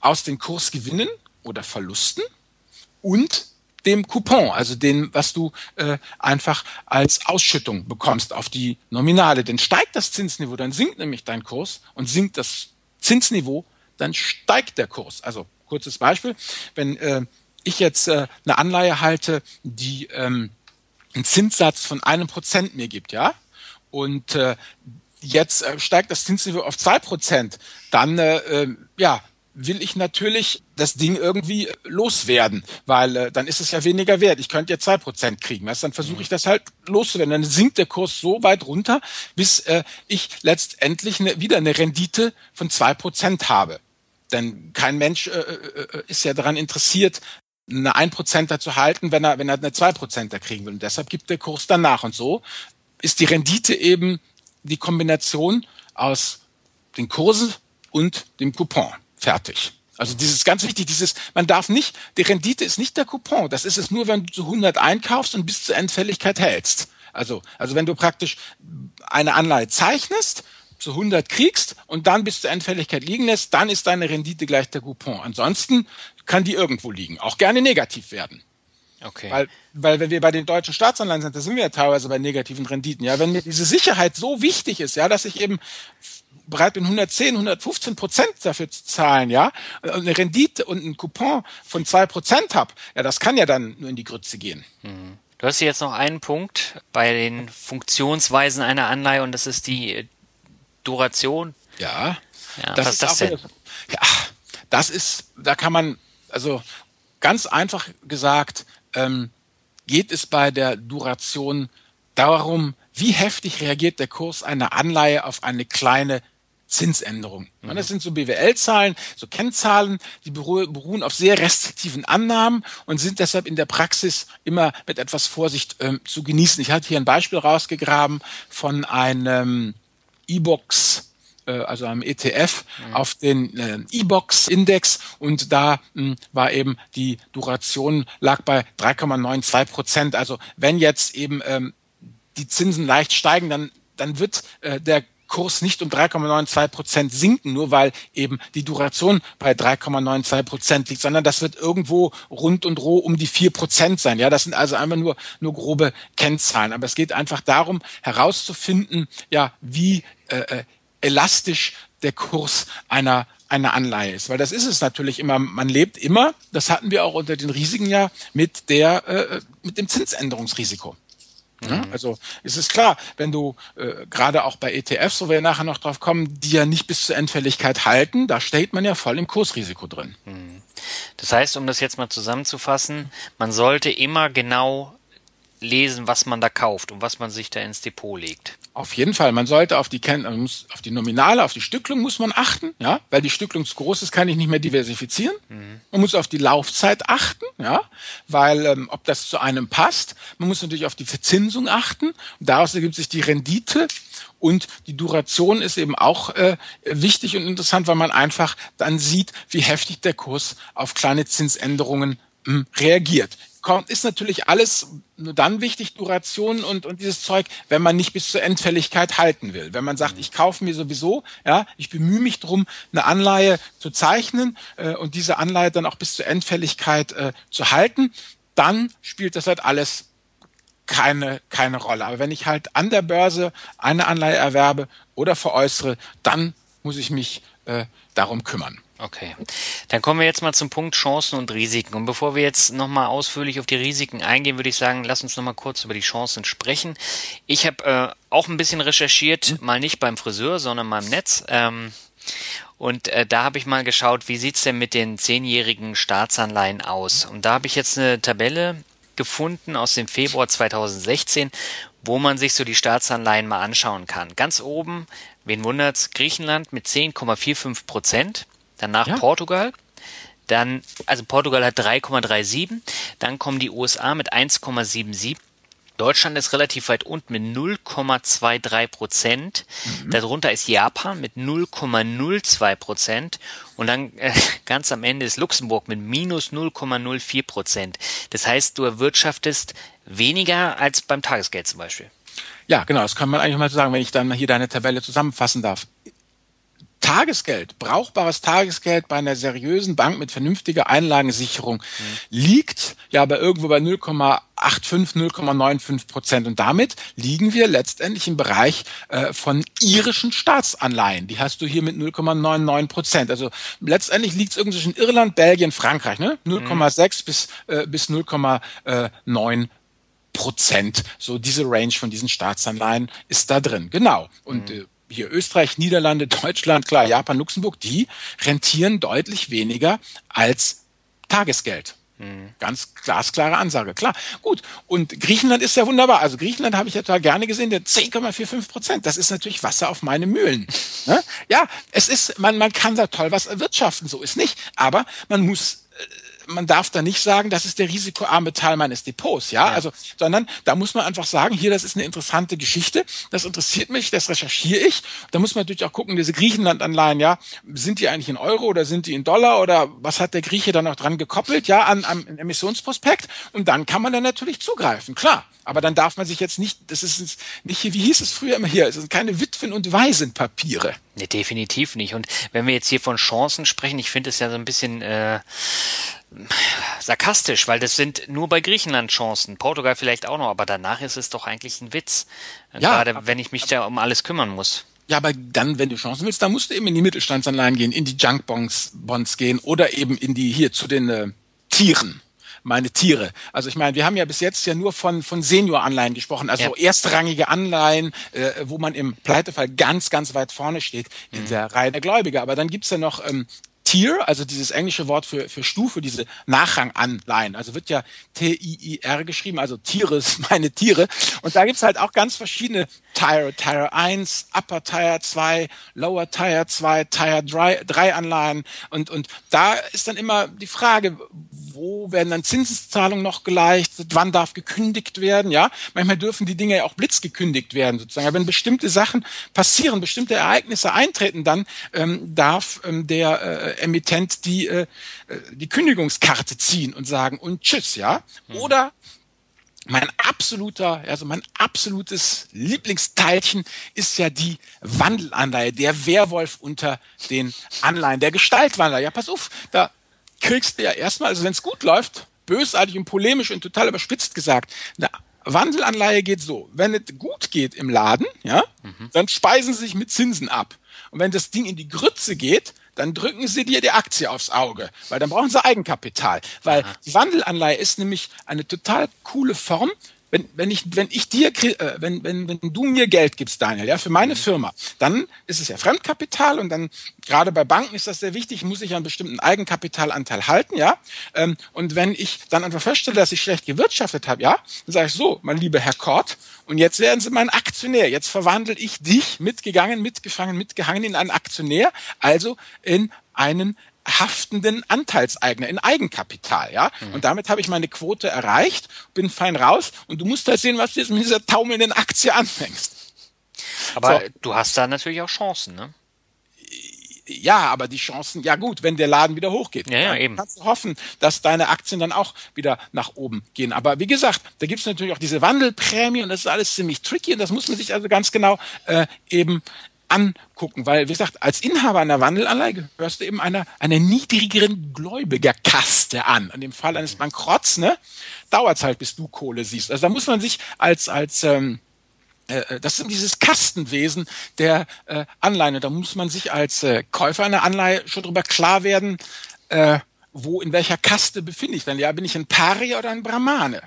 aus den Kursgewinnen oder Verlusten und dem Coupon, also dem, was du äh, einfach als Ausschüttung bekommst auf die Nominale. Denn steigt das Zinsniveau, dann sinkt nämlich dein Kurs und sinkt das Zinsniveau, dann steigt der Kurs. Also kurzes Beispiel, wenn äh, ich jetzt äh, eine Anleihe halte, die ähm, einen Zinssatz von einem Prozent mir gibt, ja, und äh, jetzt äh, steigt das Zinsniveau auf zwei Prozent, dann äh, äh, ja will ich natürlich das Ding irgendwie loswerden, weil äh, dann ist es ja weniger wert. Ich könnte ja zwei Prozent kriegen. Weißt? Dann versuche ich das halt loszuwerden. Dann sinkt der Kurs so weit runter, bis äh, ich letztendlich ne, wieder eine Rendite von zwei Prozent habe. Denn kein Mensch äh, äh, äh ist ja daran interessiert, eine 1% zu halten, wenn er, wenn er eine 2% kriegen will. Und deshalb gibt der Kurs danach. Und so ist die Rendite eben die Kombination aus den Kursen und dem Coupon. Fertig. Also dieses ganz wichtig, dieses, man darf nicht, die Rendite ist nicht der Coupon. Das ist es nur, wenn du zu 100 einkaufst und bis zur Endfälligkeit hältst. Also, also wenn du praktisch eine Anleihe zeichnest, zu 100 kriegst und dann bis zur Endfälligkeit liegen lässt, dann ist deine Rendite gleich der Coupon. Ansonsten kann die irgendwo liegen, auch gerne negativ werden. Okay. Weil, weil wenn wir bei den deutschen Staatsanleihen sind, da sind wir ja teilweise bei negativen Renditen. Ja, wenn mir diese Sicherheit so wichtig ist, ja, dass ich eben bereit bin, 110, 115 Prozent dafür zu zahlen, ja, eine Rendite und ein Coupon von zwei Prozent habe, ja, das kann ja dann nur in die Grütze gehen. Mhm. Du hast jetzt noch einen Punkt bei den Funktionsweisen einer Anleihe und das ist die Duration. Ja. ja das was ist das denn? ja, das ist, da kann man, also ganz einfach gesagt, ähm, geht es bei der Duration darum, wie heftig reagiert der Kurs einer Anleihe auf eine kleine Zinsänderung. Mhm. Das sind so BWL-Zahlen, so Kennzahlen, die beruhen auf sehr restriktiven Annahmen und sind deshalb in der Praxis immer mit etwas Vorsicht ähm, zu genießen. Ich hatte hier ein Beispiel rausgegraben von einem E-Box äh, also einem ETF mhm. auf den äh, E-Box-Index und da mh, hm, war eben die Duration lag bei 3,92 Prozent. Also wenn jetzt eben ähm, die Zinsen leicht steigen, dann dann wird äh, der Kurs nicht um 3,92 Prozent sinken, nur weil eben die Duration bei 3,92 Prozent liegt, sondern das wird irgendwo rund und roh um die vier Prozent sein. Ja, das sind also einfach nur, nur grobe Kennzahlen. Aber es geht einfach darum, herauszufinden, ja, wie äh, äh elastisch der Kurs einer einer Anleihe ist, weil das ist es natürlich immer. Man lebt immer, das hatten wir auch unter den Risiken ja mit der äh, mit dem Zinsänderungsrisiko. Ja, mhm. also es ist klar, wenn du äh, gerade auch bei ETFs, wo wir nachher noch drauf kommen, die ja nicht bis zur Endfälligkeit halten, da steht man ja voll im Kursrisiko drin. Mhm. Das heißt, um das jetzt mal zusammenzufassen, man sollte immer genau lesen, was man da kauft und was man sich da ins Depot legt. Auf jeden Fall. Man sollte auf die, auf die Nominale, auf die Stücklung muss man achten, ja, weil die Stücklung zu groß ist, kann ich nicht mehr diversifizieren. Mhm. Man muss auf die Laufzeit achten, ja, weil ähm, ob das zu einem passt. Man muss natürlich auf die Verzinsung achten. Und daraus ergibt sich die Rendite. Und die Duration ist eben auch äh, wichtig und interessant, weil man einfach dann sieht, wie heftig der Kurs auf kleine Zinsänderungen hm, reagiert kommt, ist natürlich alles nur dann wichtig, Duration und, und dieses Zeug, wenn man nicht bis zur Endfälligkeit halten will. Wenn man sagt, ich kaufe mir sowieso, ja, ich bemühe mich drum, eine Anleihe zu zeichnen äh, und diese Anleihe dann auch bis zur Endfälligkeit äh, zu halten, dann spielt das halt alles keine, keine Rolle. Aber wenn ich halt an der Börse eine Anleihe erwerbe oder veräußere, dann muss ich mich äh, darum kümmern. Okay. Dann kommen wir jetzt mal zum Punkt Chancen und Risiken. Und bevor wir jetzt nochmal ausführlich auf die Risiken eingehen, würde ich sagen, lass uns nochmal kurz über die Chancen sprechen. Ich habe äh, auch ein bisschen recherchiert, hm. mal nicht beim Friseur, sondern mal im Netz. Ähm, und äh, da habe ich mal geschaut, wie sieht's denn mit den zehnjährigen Staatsanleihen aus? Und da habe ich jetzt eine Tabelle gefunden aus dem Februar 2016, wo man sich so die Staatsanleihen mal anschauen kann. Ganz oben, wen wundert's, Griechenland mit 10,45 Prozent danach ja. Portugal, dann, also Portugal hat 3,37, dann kommen die USA mit 1,77. Deutschland ist relativ weit unten mit 0,23 Prozent. Mhm. Darunter ist Japan mit 0,02 Prozent. Und dann äh, ganz am Ende ist Luxemburg mit minus 0,04 Prozent. Das heißt, du erwirtschaftest weniger als beim Tagesgeld zum Beispiel. Ja, genau, das kann man eigentlich mal so sagen, wenn ich dann hier deine Tabelle zusammenfassen darf. Tagesgeld, brauchbares Tagesgeld bei einer seriösen Bank mit vernünftiger Einlagensicherung mhm. liegt ja bei irgendwo bei 0,85, 0,95 Prozent. Und damit liegen wir letztendlich im Bereich äh, von irischen Staatsanleihen. Die hast du hier mit 0,99 Prozent. Also letztendlich liegt es irgendwie zwischen Irland, Belgien, Frankreich, ne? 0,6 mhm. bis, äh, bis 0,9 Prozent. So diese Range von diesen Staatsanleihen ist da drin. Genau. Und mhm. äh, hier Österreich, Niederlande, Deutschland, klar, Japan, Luxemburg, die rentieren deutlich weniger als Tagesgeld. Ganz glasklare Ansage, klar. Gut. Und Griechenland ist ja wunderbar. Also Griechenland habe ich ja total gerne gesehen, der 10,45 Prozent. Das ist natürlich Wasser auf meine Mühlen. Ne? Ja, es ist, man, man kann da toll was erwirtschaften, so ist nicht. Aber man muss äh, man darf da nicht sagen, das ist der risikoarme Teil meines Depots, ja? ja? Also, sondern da muss man einfach sagen, hier, das ist eine interessante Geschichte, das interessiert mich, das recherchiere ich. Da muss man natürlich auch gucken, diese Griechenland-Anleihen, ja, sind die eigentlich in Euro oder sind die in Dollar oder was hat der Grieche da noch dran gekoppelt, ja, an, am Emissionsprospekt? Und dann kann man dann natürlich zugreifen, klar. Aber dann darf man sich jetzt nicht, das ist nicht hier, wie hieß es früher immer hier, es sind keine Witwen- und Waisenpapiere. Nee, definitiv nicht. Und wenn wir jetzt hier von Chancen sprechen, ich finde es ja so ein bisschen äh, sarkastisch, weil das sind nur bei Griechenland Chancen, Portugal vielleicht auch noch, aber danach ist es doch eigentlich ein Witz. Ja, Gerade wenn ich mich da um alles kümmern muss. Ja, aber dann, wenn du Chancen willst, dann musst du eben in die Mittelstandsanleihen gehen, in die Junkbonds Bonds gehen oder eben in die hier zu den äh, Tieren meine Tiere. Also ich meine, wir haben ja bis jetzt ja nur von, von Senior-Anleihen gesprochen, also ja. erstrangige Anleihen, äh, wo man im Pleitefall ganz, ganz weit vorne steht in mhm. der Reihe der Gläubiger. Aber dann gibt's ja noch ähm, Tier, also dieses englische Wort für, für Stufe, diese Nachranganleihen. Also wird ja T-I-I-R geschrieben, also Tiere meine Tiere. Und da gibt's halt auch ganz verschiedene Tire, Tire 1, Upper Tire 2, Lower Tire 2, Tire 3, 3 Anleihen. Und, und da ist dann immer die Frage, wo werden dann Zinszahlungen noch geleistet, wann darf gekündigt werden, ja. Manchmal dürfen die Dinge ja auch blitzgekündigt werden, sozusagen. Aber wenn bestimmte Sachen passieren, bestimmte Ereignisse eintreten, dann ähm, darf ähm, der äh, Emittent die, äh, äh die Kündigungskarte ziehen und sagen und tschüss, ja. Mhm. Oder mein absoluter, also mein absolutes Lieblingsteilchen ist ja die Wandelanleihe, der Werwolf unter den Anleihen, der Gestaltwandeler. Ja, pass auf, da kriegst du ja erstmal, also wenn es gut läuft, bösartig und polemisch und total überspitzt gesagt, eine Wandelanleihe geht so, wenn es gut geht im Laden, ja, mhm. dann speisen sie sich mit Zinsen ab. Und wenn das Ding in die Grütze geht, dann drücken sie dir die Aktie aufs Auge, weil dann brauchen sie Eigenkapital. Weil die Wandelanleihe ist nämlich eine total coole Form, wenn, wenn ich, wenn ich dir, äh, wenn, wenn, wenn du mir Geld gibst, Daniel, ja, für meine mhm. Firma, dann ist es ja Fremdkapital und dann, gerade bei Banken ist das sehr wichtig, muss ich einen bestimmten Eigenkapitalanteil halten, ja. Ähm, und wenn ich dann einfach feststelle, dass ich schlecht gewirtschaftet habe, ja, dann sage ich so, mein lieber Herr Kort, und jetzt werden Sie mein Aktionär. Jetzt verwandle ich dich mitgegangen, mitgefangen, mitgehangen in einen Aktionär, also in einen haftenden Anteilseigner in Eigenkapital, ja. Mhm. Und damit habe ich meine Quote erreicht, bin fein raus und du musst halt sehen, was du jetzt mit dieser taumelnden Aktie anfängst. Aber so. du hast da natürlich auch Chancen, ne? Ja, aber die Chancen, ja gut, wenn der Laden wieder hochgeht, ja, ja, eben. kannst du hoffen, dass deine Aktien dann auch wieder nach oben gehen. Aber wie gesagt, da gibt es natürlich auch diese Wandelprämie und das ist alles ziemlich tricky und das muss man sich also ganz genau äh, eben angucken, weil, wie gesagt, als Inhaber einer Wandelanleihe gehörst du eben einer, einer niedrigeren Gläubigerkaste an. In dem Fall eines Bankrotts, ne, dauert es halt, bis du Kohle siehst. Also da muss man sich als, als, ähm, äh, äh das ist dieses Kastenwesen der äh, Anleihe. Da muss man sich als Käufer einer Anleihe schon drüber klar werden, wo, in welcher Kaste befinde ich denn? Ja, bin ich ein Paria oder ein Brahmane?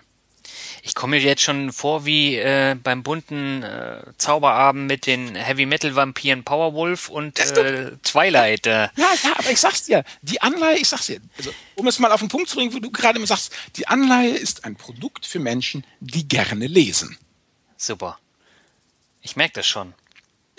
Ich komme mir jetzt schon vor wie äh, beim bunten äh, Zauberabend mit den Heavy Metal Vampiren Powerwolf und äh, Twilight. Äh. Ja, ja, aber ich sag's dir, die Anleihe, ich sag's dir, also, um es mal auf den Punkt zu bringen, wo du gerade immer sagst, die Anleihe ist ein Produkt für Menschen, die gerne lesen. Super. Ich merke das schon.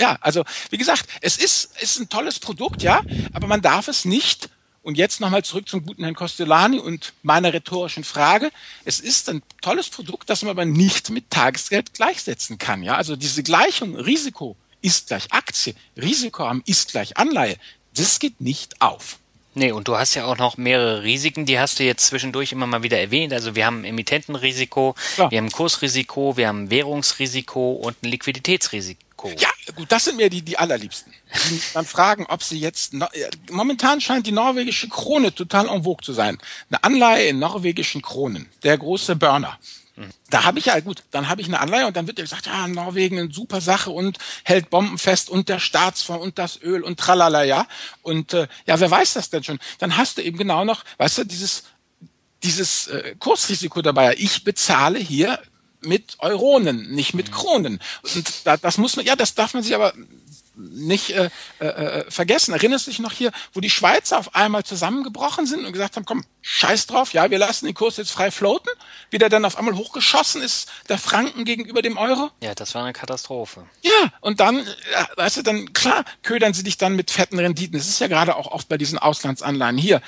Ja, also wie gesagt, es ist, ist ein tolles Produkt, ja, aber man darf es nicht und jetzt nochmal zurück zum guten Herrn Costellani und meiner rhetorischen Frage. Es ist ein tolles Produkt, das man aber nicht mit Tagesgeld gleichsetzen kann. Ja, also diese Gleichung Risiko ist gleich Aktie, Risikoarm ist gleich Anleihe. Das geht nicht auf. Nee, und du hast ja auch noch mehrere Risiken, die hast du jetzt zwischendurch immer mal wieder erwähnt. Also wir haben Emittentenrisiko, Klar. wir haben Kursrisiko, wir haben Währungsrisiko und ein Liquiditätsrisiko. Ja, gut, das sind mir die, die allerliebsten. Die dann fragen, ob sie jetzt, momentan scheint die norwegische Krone total en vogue zu sein. Eine Anleihe in norwegischen Kronen. Der große Burner. Da habe ich ja, gut, dann habe ich eine Anleihe und dann wird ja gesagt, ja, Norwegen eine super Sache und hält Bomben fest und der Staatsfonds und das Öl und tralala, ja. Und äh, ja, wer weiß das denn schon? Dann hast du eben genau noch, weißt du, dieses, dieses äh, Kursrisiko dabei. Ich bezahle hier mit Euronen, nicht mit Kronen. Und da, das muss man, ja, das darf man sich aber nicht äh, äh, äh, vergessen. Erinnerst du dich noch hier, wo die Schweizer auf einmal zusammengebrochen sind und gesagt haben, komm, scheiß drauf, ja, wir lassen den Kurs jetzt frei floaten, wie der dann auf einmal hochgeschossen ist, der Franken gegenüber dem Euro? Ja, das war eine Katastrophe. Ja, und dann, ja, weißt du, dann, klar, ködern sie dich dann mit fetten Renditen. Das ist ja gerade auch oft bei diesen Auslandsanleihen hier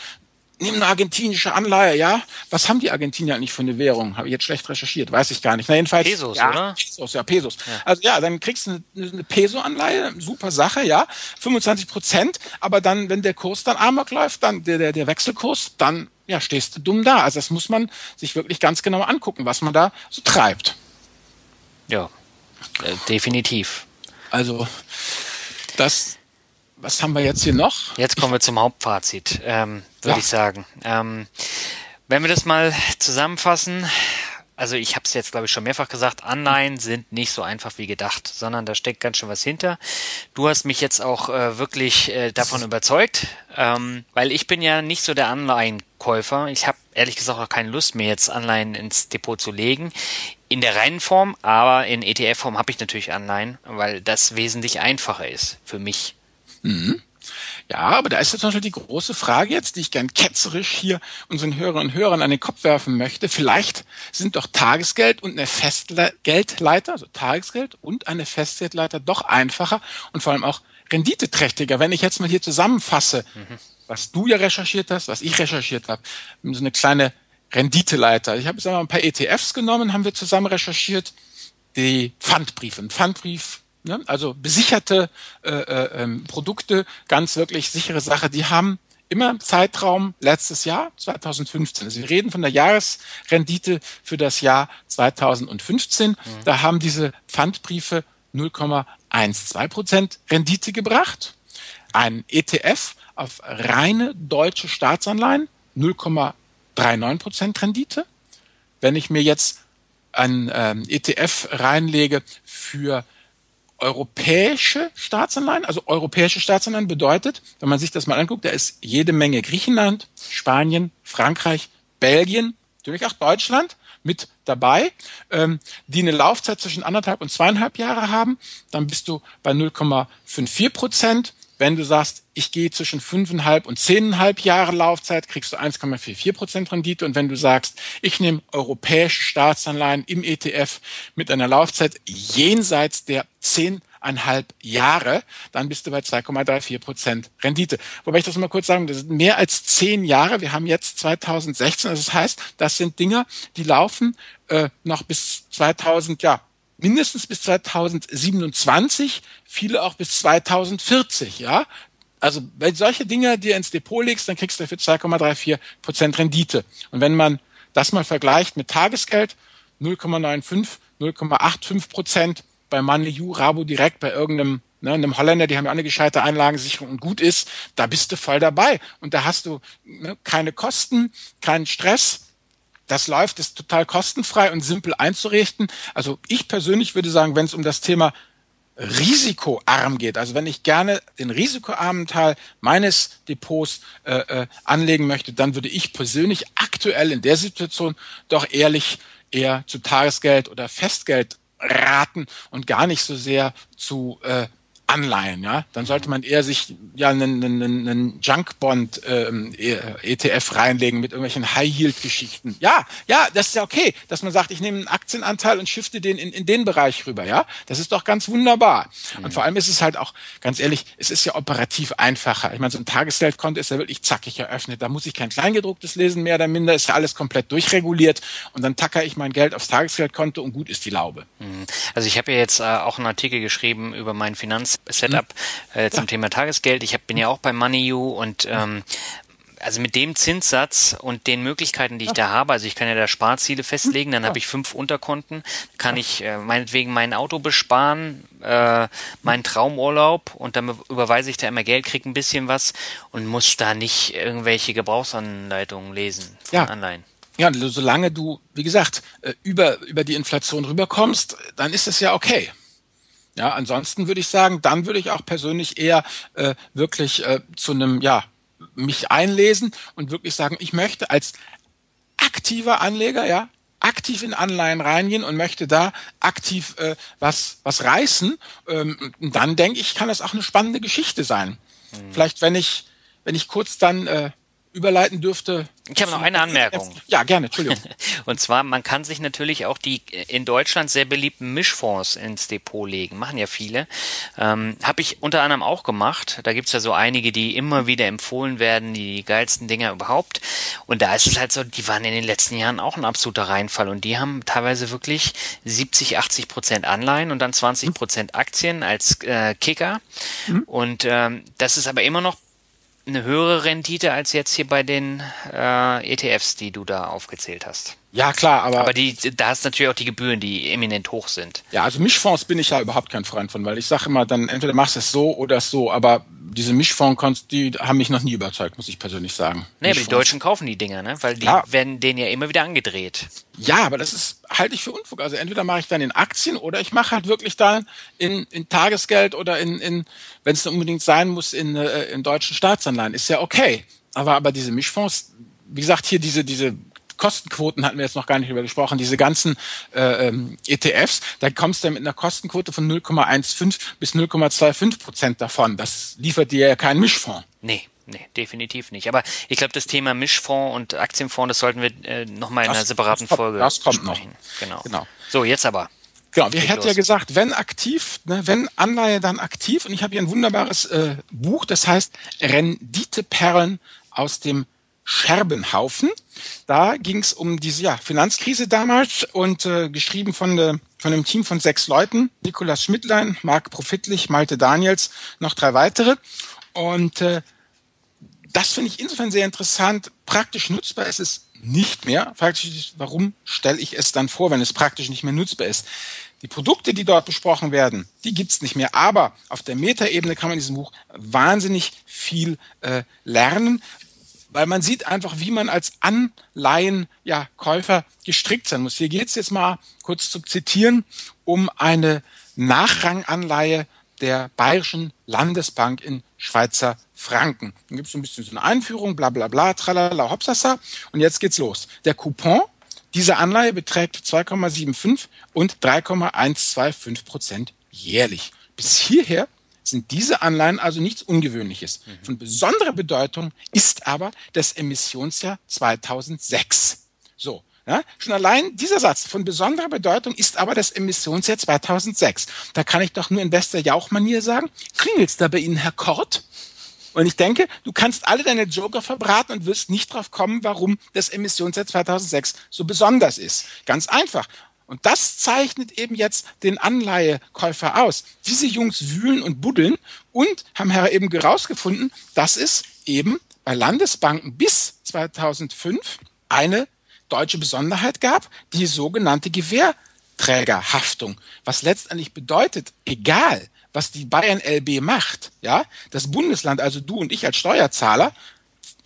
nimm eine argentinische Anleihe, ja? Was haben die Argentinier eigentlich für eine Währung? Habe ich jetzt schlecht recherchiert, weiß ich gar nicht. Na, jedenfalls, Pesos, ja, oder? Pesos, ja, Pesos. Ja. Also ja, dann kriegst du eine, eine Peso-Anleihe, super Sache, ja, 25 Prozent, aber dann, wenn der Kurs dann amok läuft, dann der, der, der Wechselkurs, dann ja, stehst du dumm da. Also das muss man sich wirklich ganz genau angucken, was man da so treibt. Ja, äh, definitiv. Also das was haben wir jetzt hier noch? Jetzt kommen wir zum Hauptfazit, ähm, würde ja. ich sagen. Ähm, wenn wir das mal zusammenfassen, also ich habe es jetzt, glaube ich, schon mehrfach gesagt, Anleihen sind nicht so einfach wie gedacht, sondern da steckt ganz schön was hinter. Du hast mich jetzt auch äh, wirklich äh, davon überzeugt, ähm, weil ich bin ja nicht so der Anleihenkäufer. Ich habe ehrlich gesagt auch keine Lust mehr, jetzt Anleihen ins Depot zu legen. In der reinen Form, aber in ETF-Form habe ich natürlich Anleihen, weil das wesentlich einfacher ist für mich. Mhm. Ja, aber da ist jetzt natürlich die große Frage jetzt, die ich gern ketzerisch hier unseren Hörerinnen und Hörern an den Kopf werfen möchte. Vielleicht sind doch Tagesgeld und eine Festgeldleiter, also Tagesgeld und eine Festgeldleiter doch einfacher und vor allem auch renditeträchtiger. Wenn ich jetzt mal hier zusammenfasse, mhm. was du ja recherchiert hast, was ich recherchiert habe, so eine kleine Renditeleiter. Ich habe jetzt einmal ein paar ETFs genommen, haben wir zusammen recherchiert. Die Pfandbriefe. Ein Pfandbrief Ne? Also besicherte äh, äh, ähm, Produkte, ganz wirklich sichere Sache. Die haben immer Zeitraum letztes Jahr, 2015. Also wir reden von der Jahresrendite für das Jahr 2015. Mhm. Da haben diese Pfandbriefe 0,12 Prozent Rendite gebracht. Ein ETF auf reine deutsche Staatsanleihen 0,39 Prozent Rendite. Wenn ich mir jetzt ein ähm, ETF reinlege für europäische Staatsanleihen. Also europäische Staatsanleihen bedeutet, wenn man sich das mal anguckt, da ist jede Menge Griechenland, Spanien, Frankreich, Belgien, natürlich auch Deutschland mit dabei, ähm, die eine Laufzeit zwischen anderthalb und zweieinhalb Jahre haben. Dann bist du bei 0,54 Prozent. Wenn du sagst, ich gehe zwischen fünfeinhalb und zehneinhalb Jahre Laufzeit, kriegst du 1,44 Prozent Rendite. Und wenn du sagst, ich nehme europäische Staatsanleihen im ETF mit einer Laufzeit jenseits der zehneinhalb Jahre, dann bist du bei 2,34 Prozent Rendite. Wobei ich das mal kurz sagen, das sind mehr als zehn Jahre. Wir haben jetzt 2016. Also das heißt, das sind Dinge, die laufen äh, noch bis 2000, ja, mindestens bis 2027, viele auch bis 2040, ja. Also wenn solche Dinge dir ins Depot legst, dann kriegst du dafür 2,34 Prozent Rendite. Und wenn man das mal vergleicht mit Tagesgeld, 0,95, 0,85 Prozent bei MoneyU, Rabo direkt bei irgendeinem ne, einem Holländer, die haben ja auch eine gescheite Einlagensicherung und gut ist, da bist du voll dabei. Und da hast du ne, keine Kosten, keinen Stress, das läuft, ist total kostenfrei und simpel einzurichten. Also ich persönlich würde sagen, wenn es um das Thema risikoarm geht, also wenn ich gerne den risikoarmen Teil meines Depots äh, äh, anlegen möchte, dann würde ich persönlich aktuell in der Situation doch ehrlich eher zu Tagesgeld oder Festgeld raten und gar nicht so sehr zu äh, Anleihen, ja, dann sollte man eher sich ja einen, einen, einen Junkbond ähm, ETF reinlegen mit irgendwelchen High Yield Geschichten. Ja, ja, das ist ja okay, dass man sagt, ich nehme einen Aktienanteil und shifte den in, in den Bereich rüber, ja, das ist doch ganz wunderbar. Mhm. Und vor allem ist es halt auch ganz ehrlich, es ist ja operativ einfacher. Ich meine, so ein Tagesgeldkonto ist ja wirklich zackig eröffnet. Da muss ich kein Kleingedrucktes lesen, mehr oder minder ist ja alles komplett durchreguliert und dann tacker ich mein Geld aufs Tagesgeldkonto und gut ist die Laube. Mhm. Also ich habe ja jetzt äh, auch einen Artikel geschrieben über meinen Finanz Setup äh, zum ja. Thema Tagesgeld. Ich hab, bin ja auch bei MoneyU und ähm, also mit dem Zinssatz und den Möglichkeiten, die ich da habe, also ich kann ja da Sparziele festlegen, dann habe ich fünf Unterkonten, kann ich äh, meinetwegen mein Auto besparen, äh, meinen Traumurlaub und dann überweise ich da immer Geld, kriege ein bisschen was und muss da nicht irgendwelche Gebrauchsanleitungen lesen von ja. Anleihen. Ja, solange du, wie gesagt, äh, über, über die Inflation rüberkommst, dann ist es ja okay. Ja, ansonsten würde ich sagen, dann würde ich auch persönlich eher äh, wirklich äh, zu einem, ja, mich einlesen und wirklich sagen, ich möchte als aktiver Anleger, ja, aktiv in Anleihen reingehen und möchte da aktiv äh, was, was reißen, ähm, dann denke ich, kann das auch eine spannende Geschichte sein. Mhm. Vielleicht, wenn ich, wenn ich kurz dann äh, überleiten dürfte. Ich habe noch eine Anmerkung. Ja, gerne, Entschuldigung. Und zwar, man kann sich natürlich auch die in Deutschland sehr beliebten Mischfonds ins Depot legen. Machen ja viele. Ähm, habe ich unter anderem auch gemacht. Da gibt's ja so einige, die immer wieder empfohlen werden, die geilsten Dinger überhaupt. Und da ist es halt so, die waren in den letzten Jahren auch ein absoluter Reinfall. Und die haben teilweise wirklich 70, 80 Prozent Anleihen und dann 20 Prozent Aktien als äh, Kicker. Mhm. Und ähm, das ist aber immer noch eine höhere Rendite als jetzt hier bei den äh, ETFs, die du da aufgezählt hast. Ja, klar, aber. Aber die, da hast du natürlich auch die Gebühren, die eminent hoch sind. Ja, also Mischfonds bin ich ja überhaupt kein Freund von, weil ich sage immer, dann entweder machst du es so oder so, aber diese Mischfonds, die haben mich noch nie überzeugt, muss ich persönlich sagen. Nee, aber die Deutschen kaufen die Dinger, ne? Weil die ja. werden denen ja immer wieder angedreht. Ja, aber das ist halte ich für Unfug. Also entweder mache ich dann in Aktien oder ich mache halt wirklich dann in, in Tagesgeld oder in, in wenn es unbedingt sein muss, in, äh, in deutschen Staatsanleihen. Ist ja okay. Aber, aber diese Mischfonds, wie gesagt, hier diese, diese Kostenquoten hatten wir jetzt noch gar nicht über gesprochen, diese ganzen äh, ähm, ETFs, da kommst du mit einer Kostenquote von 0,15 bis 0,25 Prozent davon. Das liefert dir ja kein Mischfonds. Nee. Nee, definitiv nicht. Aber ich glaube, das Thema Mischfonds und Aktienfonds, das sollten wir äh, nochmal in einer separaten das Folge Das kommt sprechen. noch. Genau. genau. So, jetzt aber. Genau, wir hätten ja gesagt, wenn aktiv, ne, wenn Anleihe, dann aktiv. Und ich habe hier ein wunderbares äh, Buch, das heißt Renditeperlen aus dem Scherbenhaufen. Da ging es um diese ja, Finanzkrise damals und äh, geschrieben von, äh, von einem Team von sechs Leuten. Nikolas Schmidtlein, Marc Profitlich, Malte Daniels, noch drei weitere. Und äh, das finde ich insofern sehr interessant. Praktisch nutzbar ist es nicht mehr. Praktisch, warum stelle ich es dann vor, wenn es praktisch nicht mehr nutzbar ist? Die Produkte, die dort besprochen werden, die gibt's nicht mehr. Aber auf der Metaebene kann man in diesem Buch wahnsinnig viel äh, lernen weil man sieht einfach, wie man als Anleihenkäufer ja, gestrickt sein muss. Hier geht es jetzt mal kurz zu zitieren um eine Nachranganleihe der Bayerischen Landesbank in Schweizer Franken. Dann gibt es ein bisschen so eine Einführung, bla bla bla, tralala, hopsasa. Und jetzt geht's los. Der Coupon dieser Anleihe beträgt 2,75 und 3,125 Prozent jährlich. Bis hierher sind diese Anleihen also nichts Ungewöhnliches. Mhm. Von besonderer Bedeutung ist aber das Emissionsjahr 2006. So. Ja, schon allein dieser Satz von besonderer Bedeutung ist aber das Emissionsjahr 2006. Da kann ich doch nur in bester Jauchmanier sagen, klingelt's da bei Ihnen, Herr Kort? Und ich denke, du kannst alle deine Joker verbraten und wirst nicht drauf kommen, warum das Emissionsjahr 2006 so besonders ist. Ganz einfach. Und das zeichnet eben jetzt den Anleihekäufer aus. Diese Jungs wühlen und buddeln und haben eben herausgefunden, dass es eben bei Landesbanken bis 2005 eine deutsche Besonderheit gab, die sogenannte Gewährträgerhaftung. Was letztendlich bedeutet, egal was die Bayern LB macht, ja, das Bundesland, also du und ich als Steuerzahler,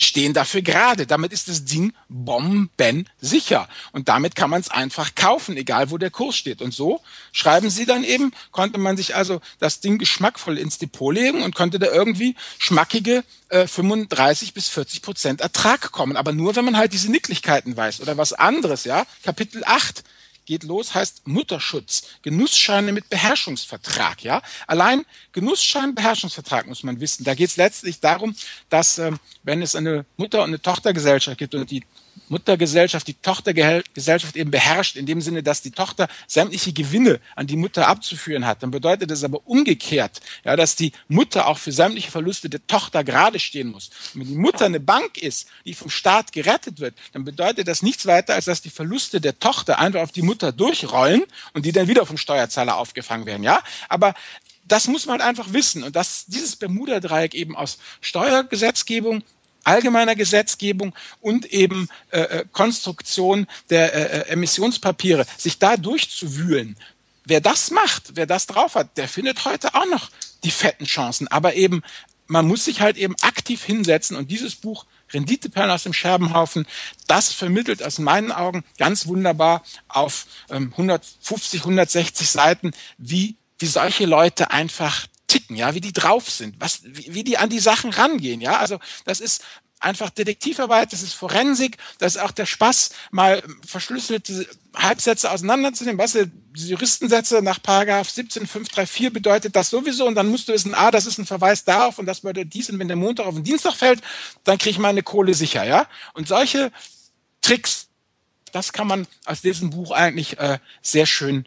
stehen dafür gerade. Damit ist das Ding bombensicher. Und damit kann man es einfach kaufen, egal wo der Kurs steht. Und so schreiben sie dann eben, konnte man sich also das Ding geschmackvoll ins Depot legen und konnte da irgendwie schmackige äh, 35 bis 40 Prozent Ertrag kommen. Aber nur, wenn man halt diese Nicklichkeiten weiß oder was anderes, ja. Kapitel 8 geht los, heißt Mutterschutz, Genussscheine mit Beherrschungsvertrag. Ja, allein Genussschein, Beherrschungsvertrag muss man wissen. Da geht es letztlich darum, dass ähm, wenn es eine Mutter- und eine Tochtergesellschaft gibt und die Muttergesellschaft die Tochtergesellschaft eben beherrscht, in dem Sinne, dass die Tochter sämtliche Gewinne an die Mutter abzuführen hat. Dann bedeutet das aber umgekehrt, ja, dass die Mutter auch für sämtliche Verluste der Tochter gerade stehen muss. Und wenn die Mutter eine Bank ist, die vom Staat gerettet wird, dann bedeutet das nichts weiter, als dass die Verluste der Tochter einfach auf die Mutter durchrollen und die dann wieder vom Steuerzahler aufgefangen werden. Ja, aber das muss man halt einfach wissen. Und dass dieses Bermuda-Dreieck eben aus Steuergesetzgebung, allgemeiner Gesetzgebung und eben äh, äh, Konstruktion der äh, äh, Emissionspapiere, sich da durchzuwühlen. Wer das macht, wer das drauf hat, der findet heute auch noch die fetten Chancen. Aber eben, man muss sich halt eben aktiv hinsetzen und dieses Buch Renditeperlen aus dem Scherbenhaufen, das vermittelt aus meinen Augen ganz wunderbar auf ähm, 150, 160 Seiten, wie, wie solche Leute einfach ticken, ja, wie die drauf sind, was, wie, wie die an die Sachen rangehen, ja. Also das ist einfach Detektivarbeit, das ist Forensik, das ist auch der Spaß, mal verschlüsselte Halbsätze auseinanderzunehmen. Weißt du, Juristensätze nach Paragraph 17534 bedeutet das sowieso und dann musst du wissen, ah, das ist ein Verweis darauf und das bedeutet dies und wenn der Montag auf den Dienstag fällt, dann kriege ich meine Kohle sicher, ja? Und solche Tricks, das kann man aus diesem Buch eigentlich äh, sehr schön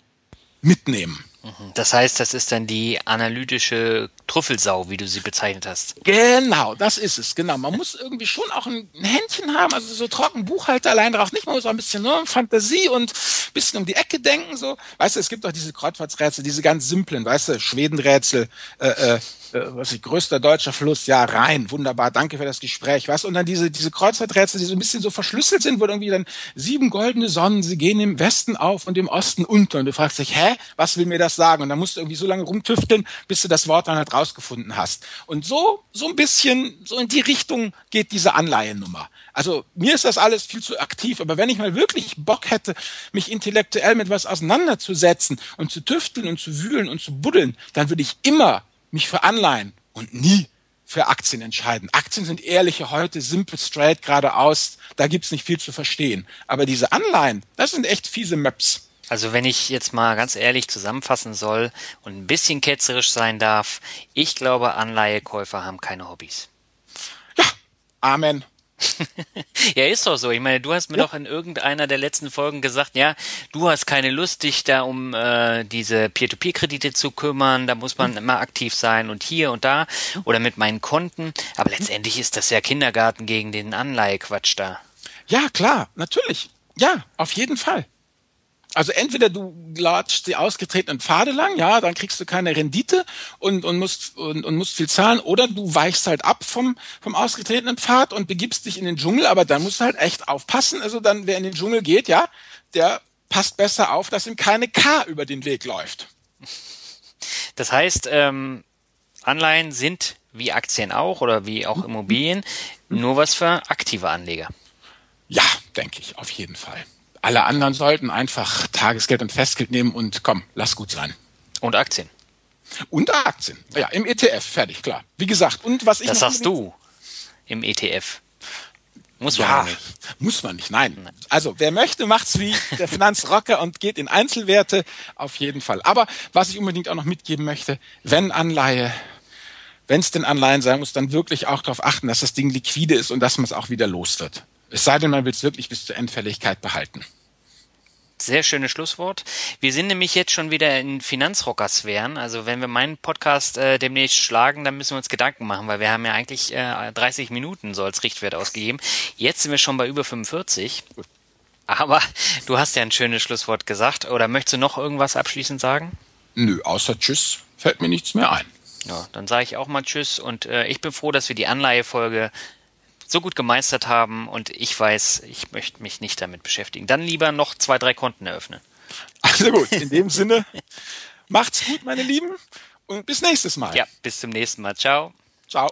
mitnehmen. Mhm. Das heißt, das ist dann die analytische Trüffelsau, wie du sie bezeichnet hast. Genau, das ist es, genau. Man muss irgendwie schon auch ein Händchen haben, also so trocken Buchhalter allein drauf nicht, man muss auch ein bisschen nur Fantasie und ein bisschen um die Ecke denken, so. Weißt du, es gibt auch diese Kreuzfahrtsrätsel, diese ganz simplen, weißt du, Schwedenrätsel, äh, äh, äh, was ich, größter deutscher Fluss, ja, rein, wunderbar, danke für das Gespräch, was? Und dann diese, diese Kreuzfahrträtsel, die so ein bisschen so verschlüsselt sind, wo irgendwie dann sieben goldene Sonnen, sie gehen im Westen auf und im Osten unter. Und du fragst dich, hä, was will mir das sagen? Und dann musst du irgendwie so lange rumtüfteln, bis du das Wort dann halt rausgefunden hast. Und so, so ein bisschen, so in die Richtung geht diese Anleihennummer. Also mir ist das alles viel zu aktiv, aber wenn ich mal wirklich Bock hätte, mich intellektuell mit was auseinanderzusetzen und zu tüfteln und zu wühlen und zu buddeln, dann würde ich immer mich für Anleihen und nie für Aktien entscheiden. Aktien sind ehrliche heute, simple, straight, geradeaus. Da gibt's nicht viel zu verstehen. Aber diese Anleihen, das sind echt fiese Maps. Also wenn ich jetzt mal ganz ehrlich zusammenfassen soll und ein bisschen ketzerisch sein darf, ich glaube, Anleihekäufer haben keine Hobbys. Ja, Amen. ja, ist doch so. Ich meine, du hast mir ja. doch in irgendeiner der letzten Folgen gesagt, ja, du hast keine Lust, dich da um äh, diese Peer-to-Peer-Kredite zu kümmern, da muss man mhm. immer aktiv sein und hier und da oder mit meinen Konten. Aber letztendlich ist das ja Kindergarten gegen den Anleihequatsch da. Ja, klar, natürlich. Ja, auf jeden Fall. Also entweder du latschst die ausgetretenen Pfade lang, ja, dann kriegst du keine Rendite und, und, musst, und, und musst viel zahlen, oder du weichst halt ab vom, vom ausgetretenen Pfad und begibst dich in den Dschungel, aber dann musst du halt echt aufpassen. Also dann, wer in den Dschungel geht, ja, der passt besser auf, dass ihm keine K über den Weg läuft. Das heißt, ähm, Anleihen sind wie Aktien auch oder wie auch Immobilien nur was für aktive Anleger. Ja, denke ich, auf jeden Fall. Alle anderen sollten einfach Tagesgeld und Festgeld nehmen und komm, lass gut sein. Und Aktien. Und Aktien. Ja, im ETF, fertig, klar. Wie gesagt, und was ich. Das sagst du. Im ETF. Muss man ja, nicht. Muss man nicht, nein. nein. Also, wer möchte, macht's wie der Finanzrocker und geht in Einzelwerte, auf jeden Fall. Aber was ich unbedingt auch noch mitgeben möchte, wenn Anleihe, wenn es denn Anleihen sein muss, dann wirklich auch darauf achten, dass das Ding liquide ist und dass man es auch wieder los wird. Es sei denn, man will es wirklich bis zur Endfälligkeit behalten. Sehr schönes Schlusswort. Wir sind nämlich jetzt schon wieder in Finanzrocker-Sphären. Also wenn wir meinen Podcast äh, demnächst schlagen, dann müssen wir uns Gedanken machen, weil wir haben ja eigentlich äh, 30 Minuten so als Richtwert ausgegeben. Jetzt sind wir schon bei über 45. Aber du hast ja ein schönes Schlusswort gesagt. Oder möchtest du noch irgendwas abschließend sagen? Nö, außer Tschüss fällt mir nichts mehr ein. Ja, dann sage ich auch mal Tschüss und äh, ich bin froh, dass wir die Anleihefolge so gut gemeistert haben und ich weiß, ich möchte mich nicht damit beschäftigen. Dann lieber noch zwei, drei Konten eröffnen. Also gut, in dem Sinne, macht's gut, meine Lieben, und bis nächstes Mal. Ja, bis zum nächsten Mal. Ciao. Ciao.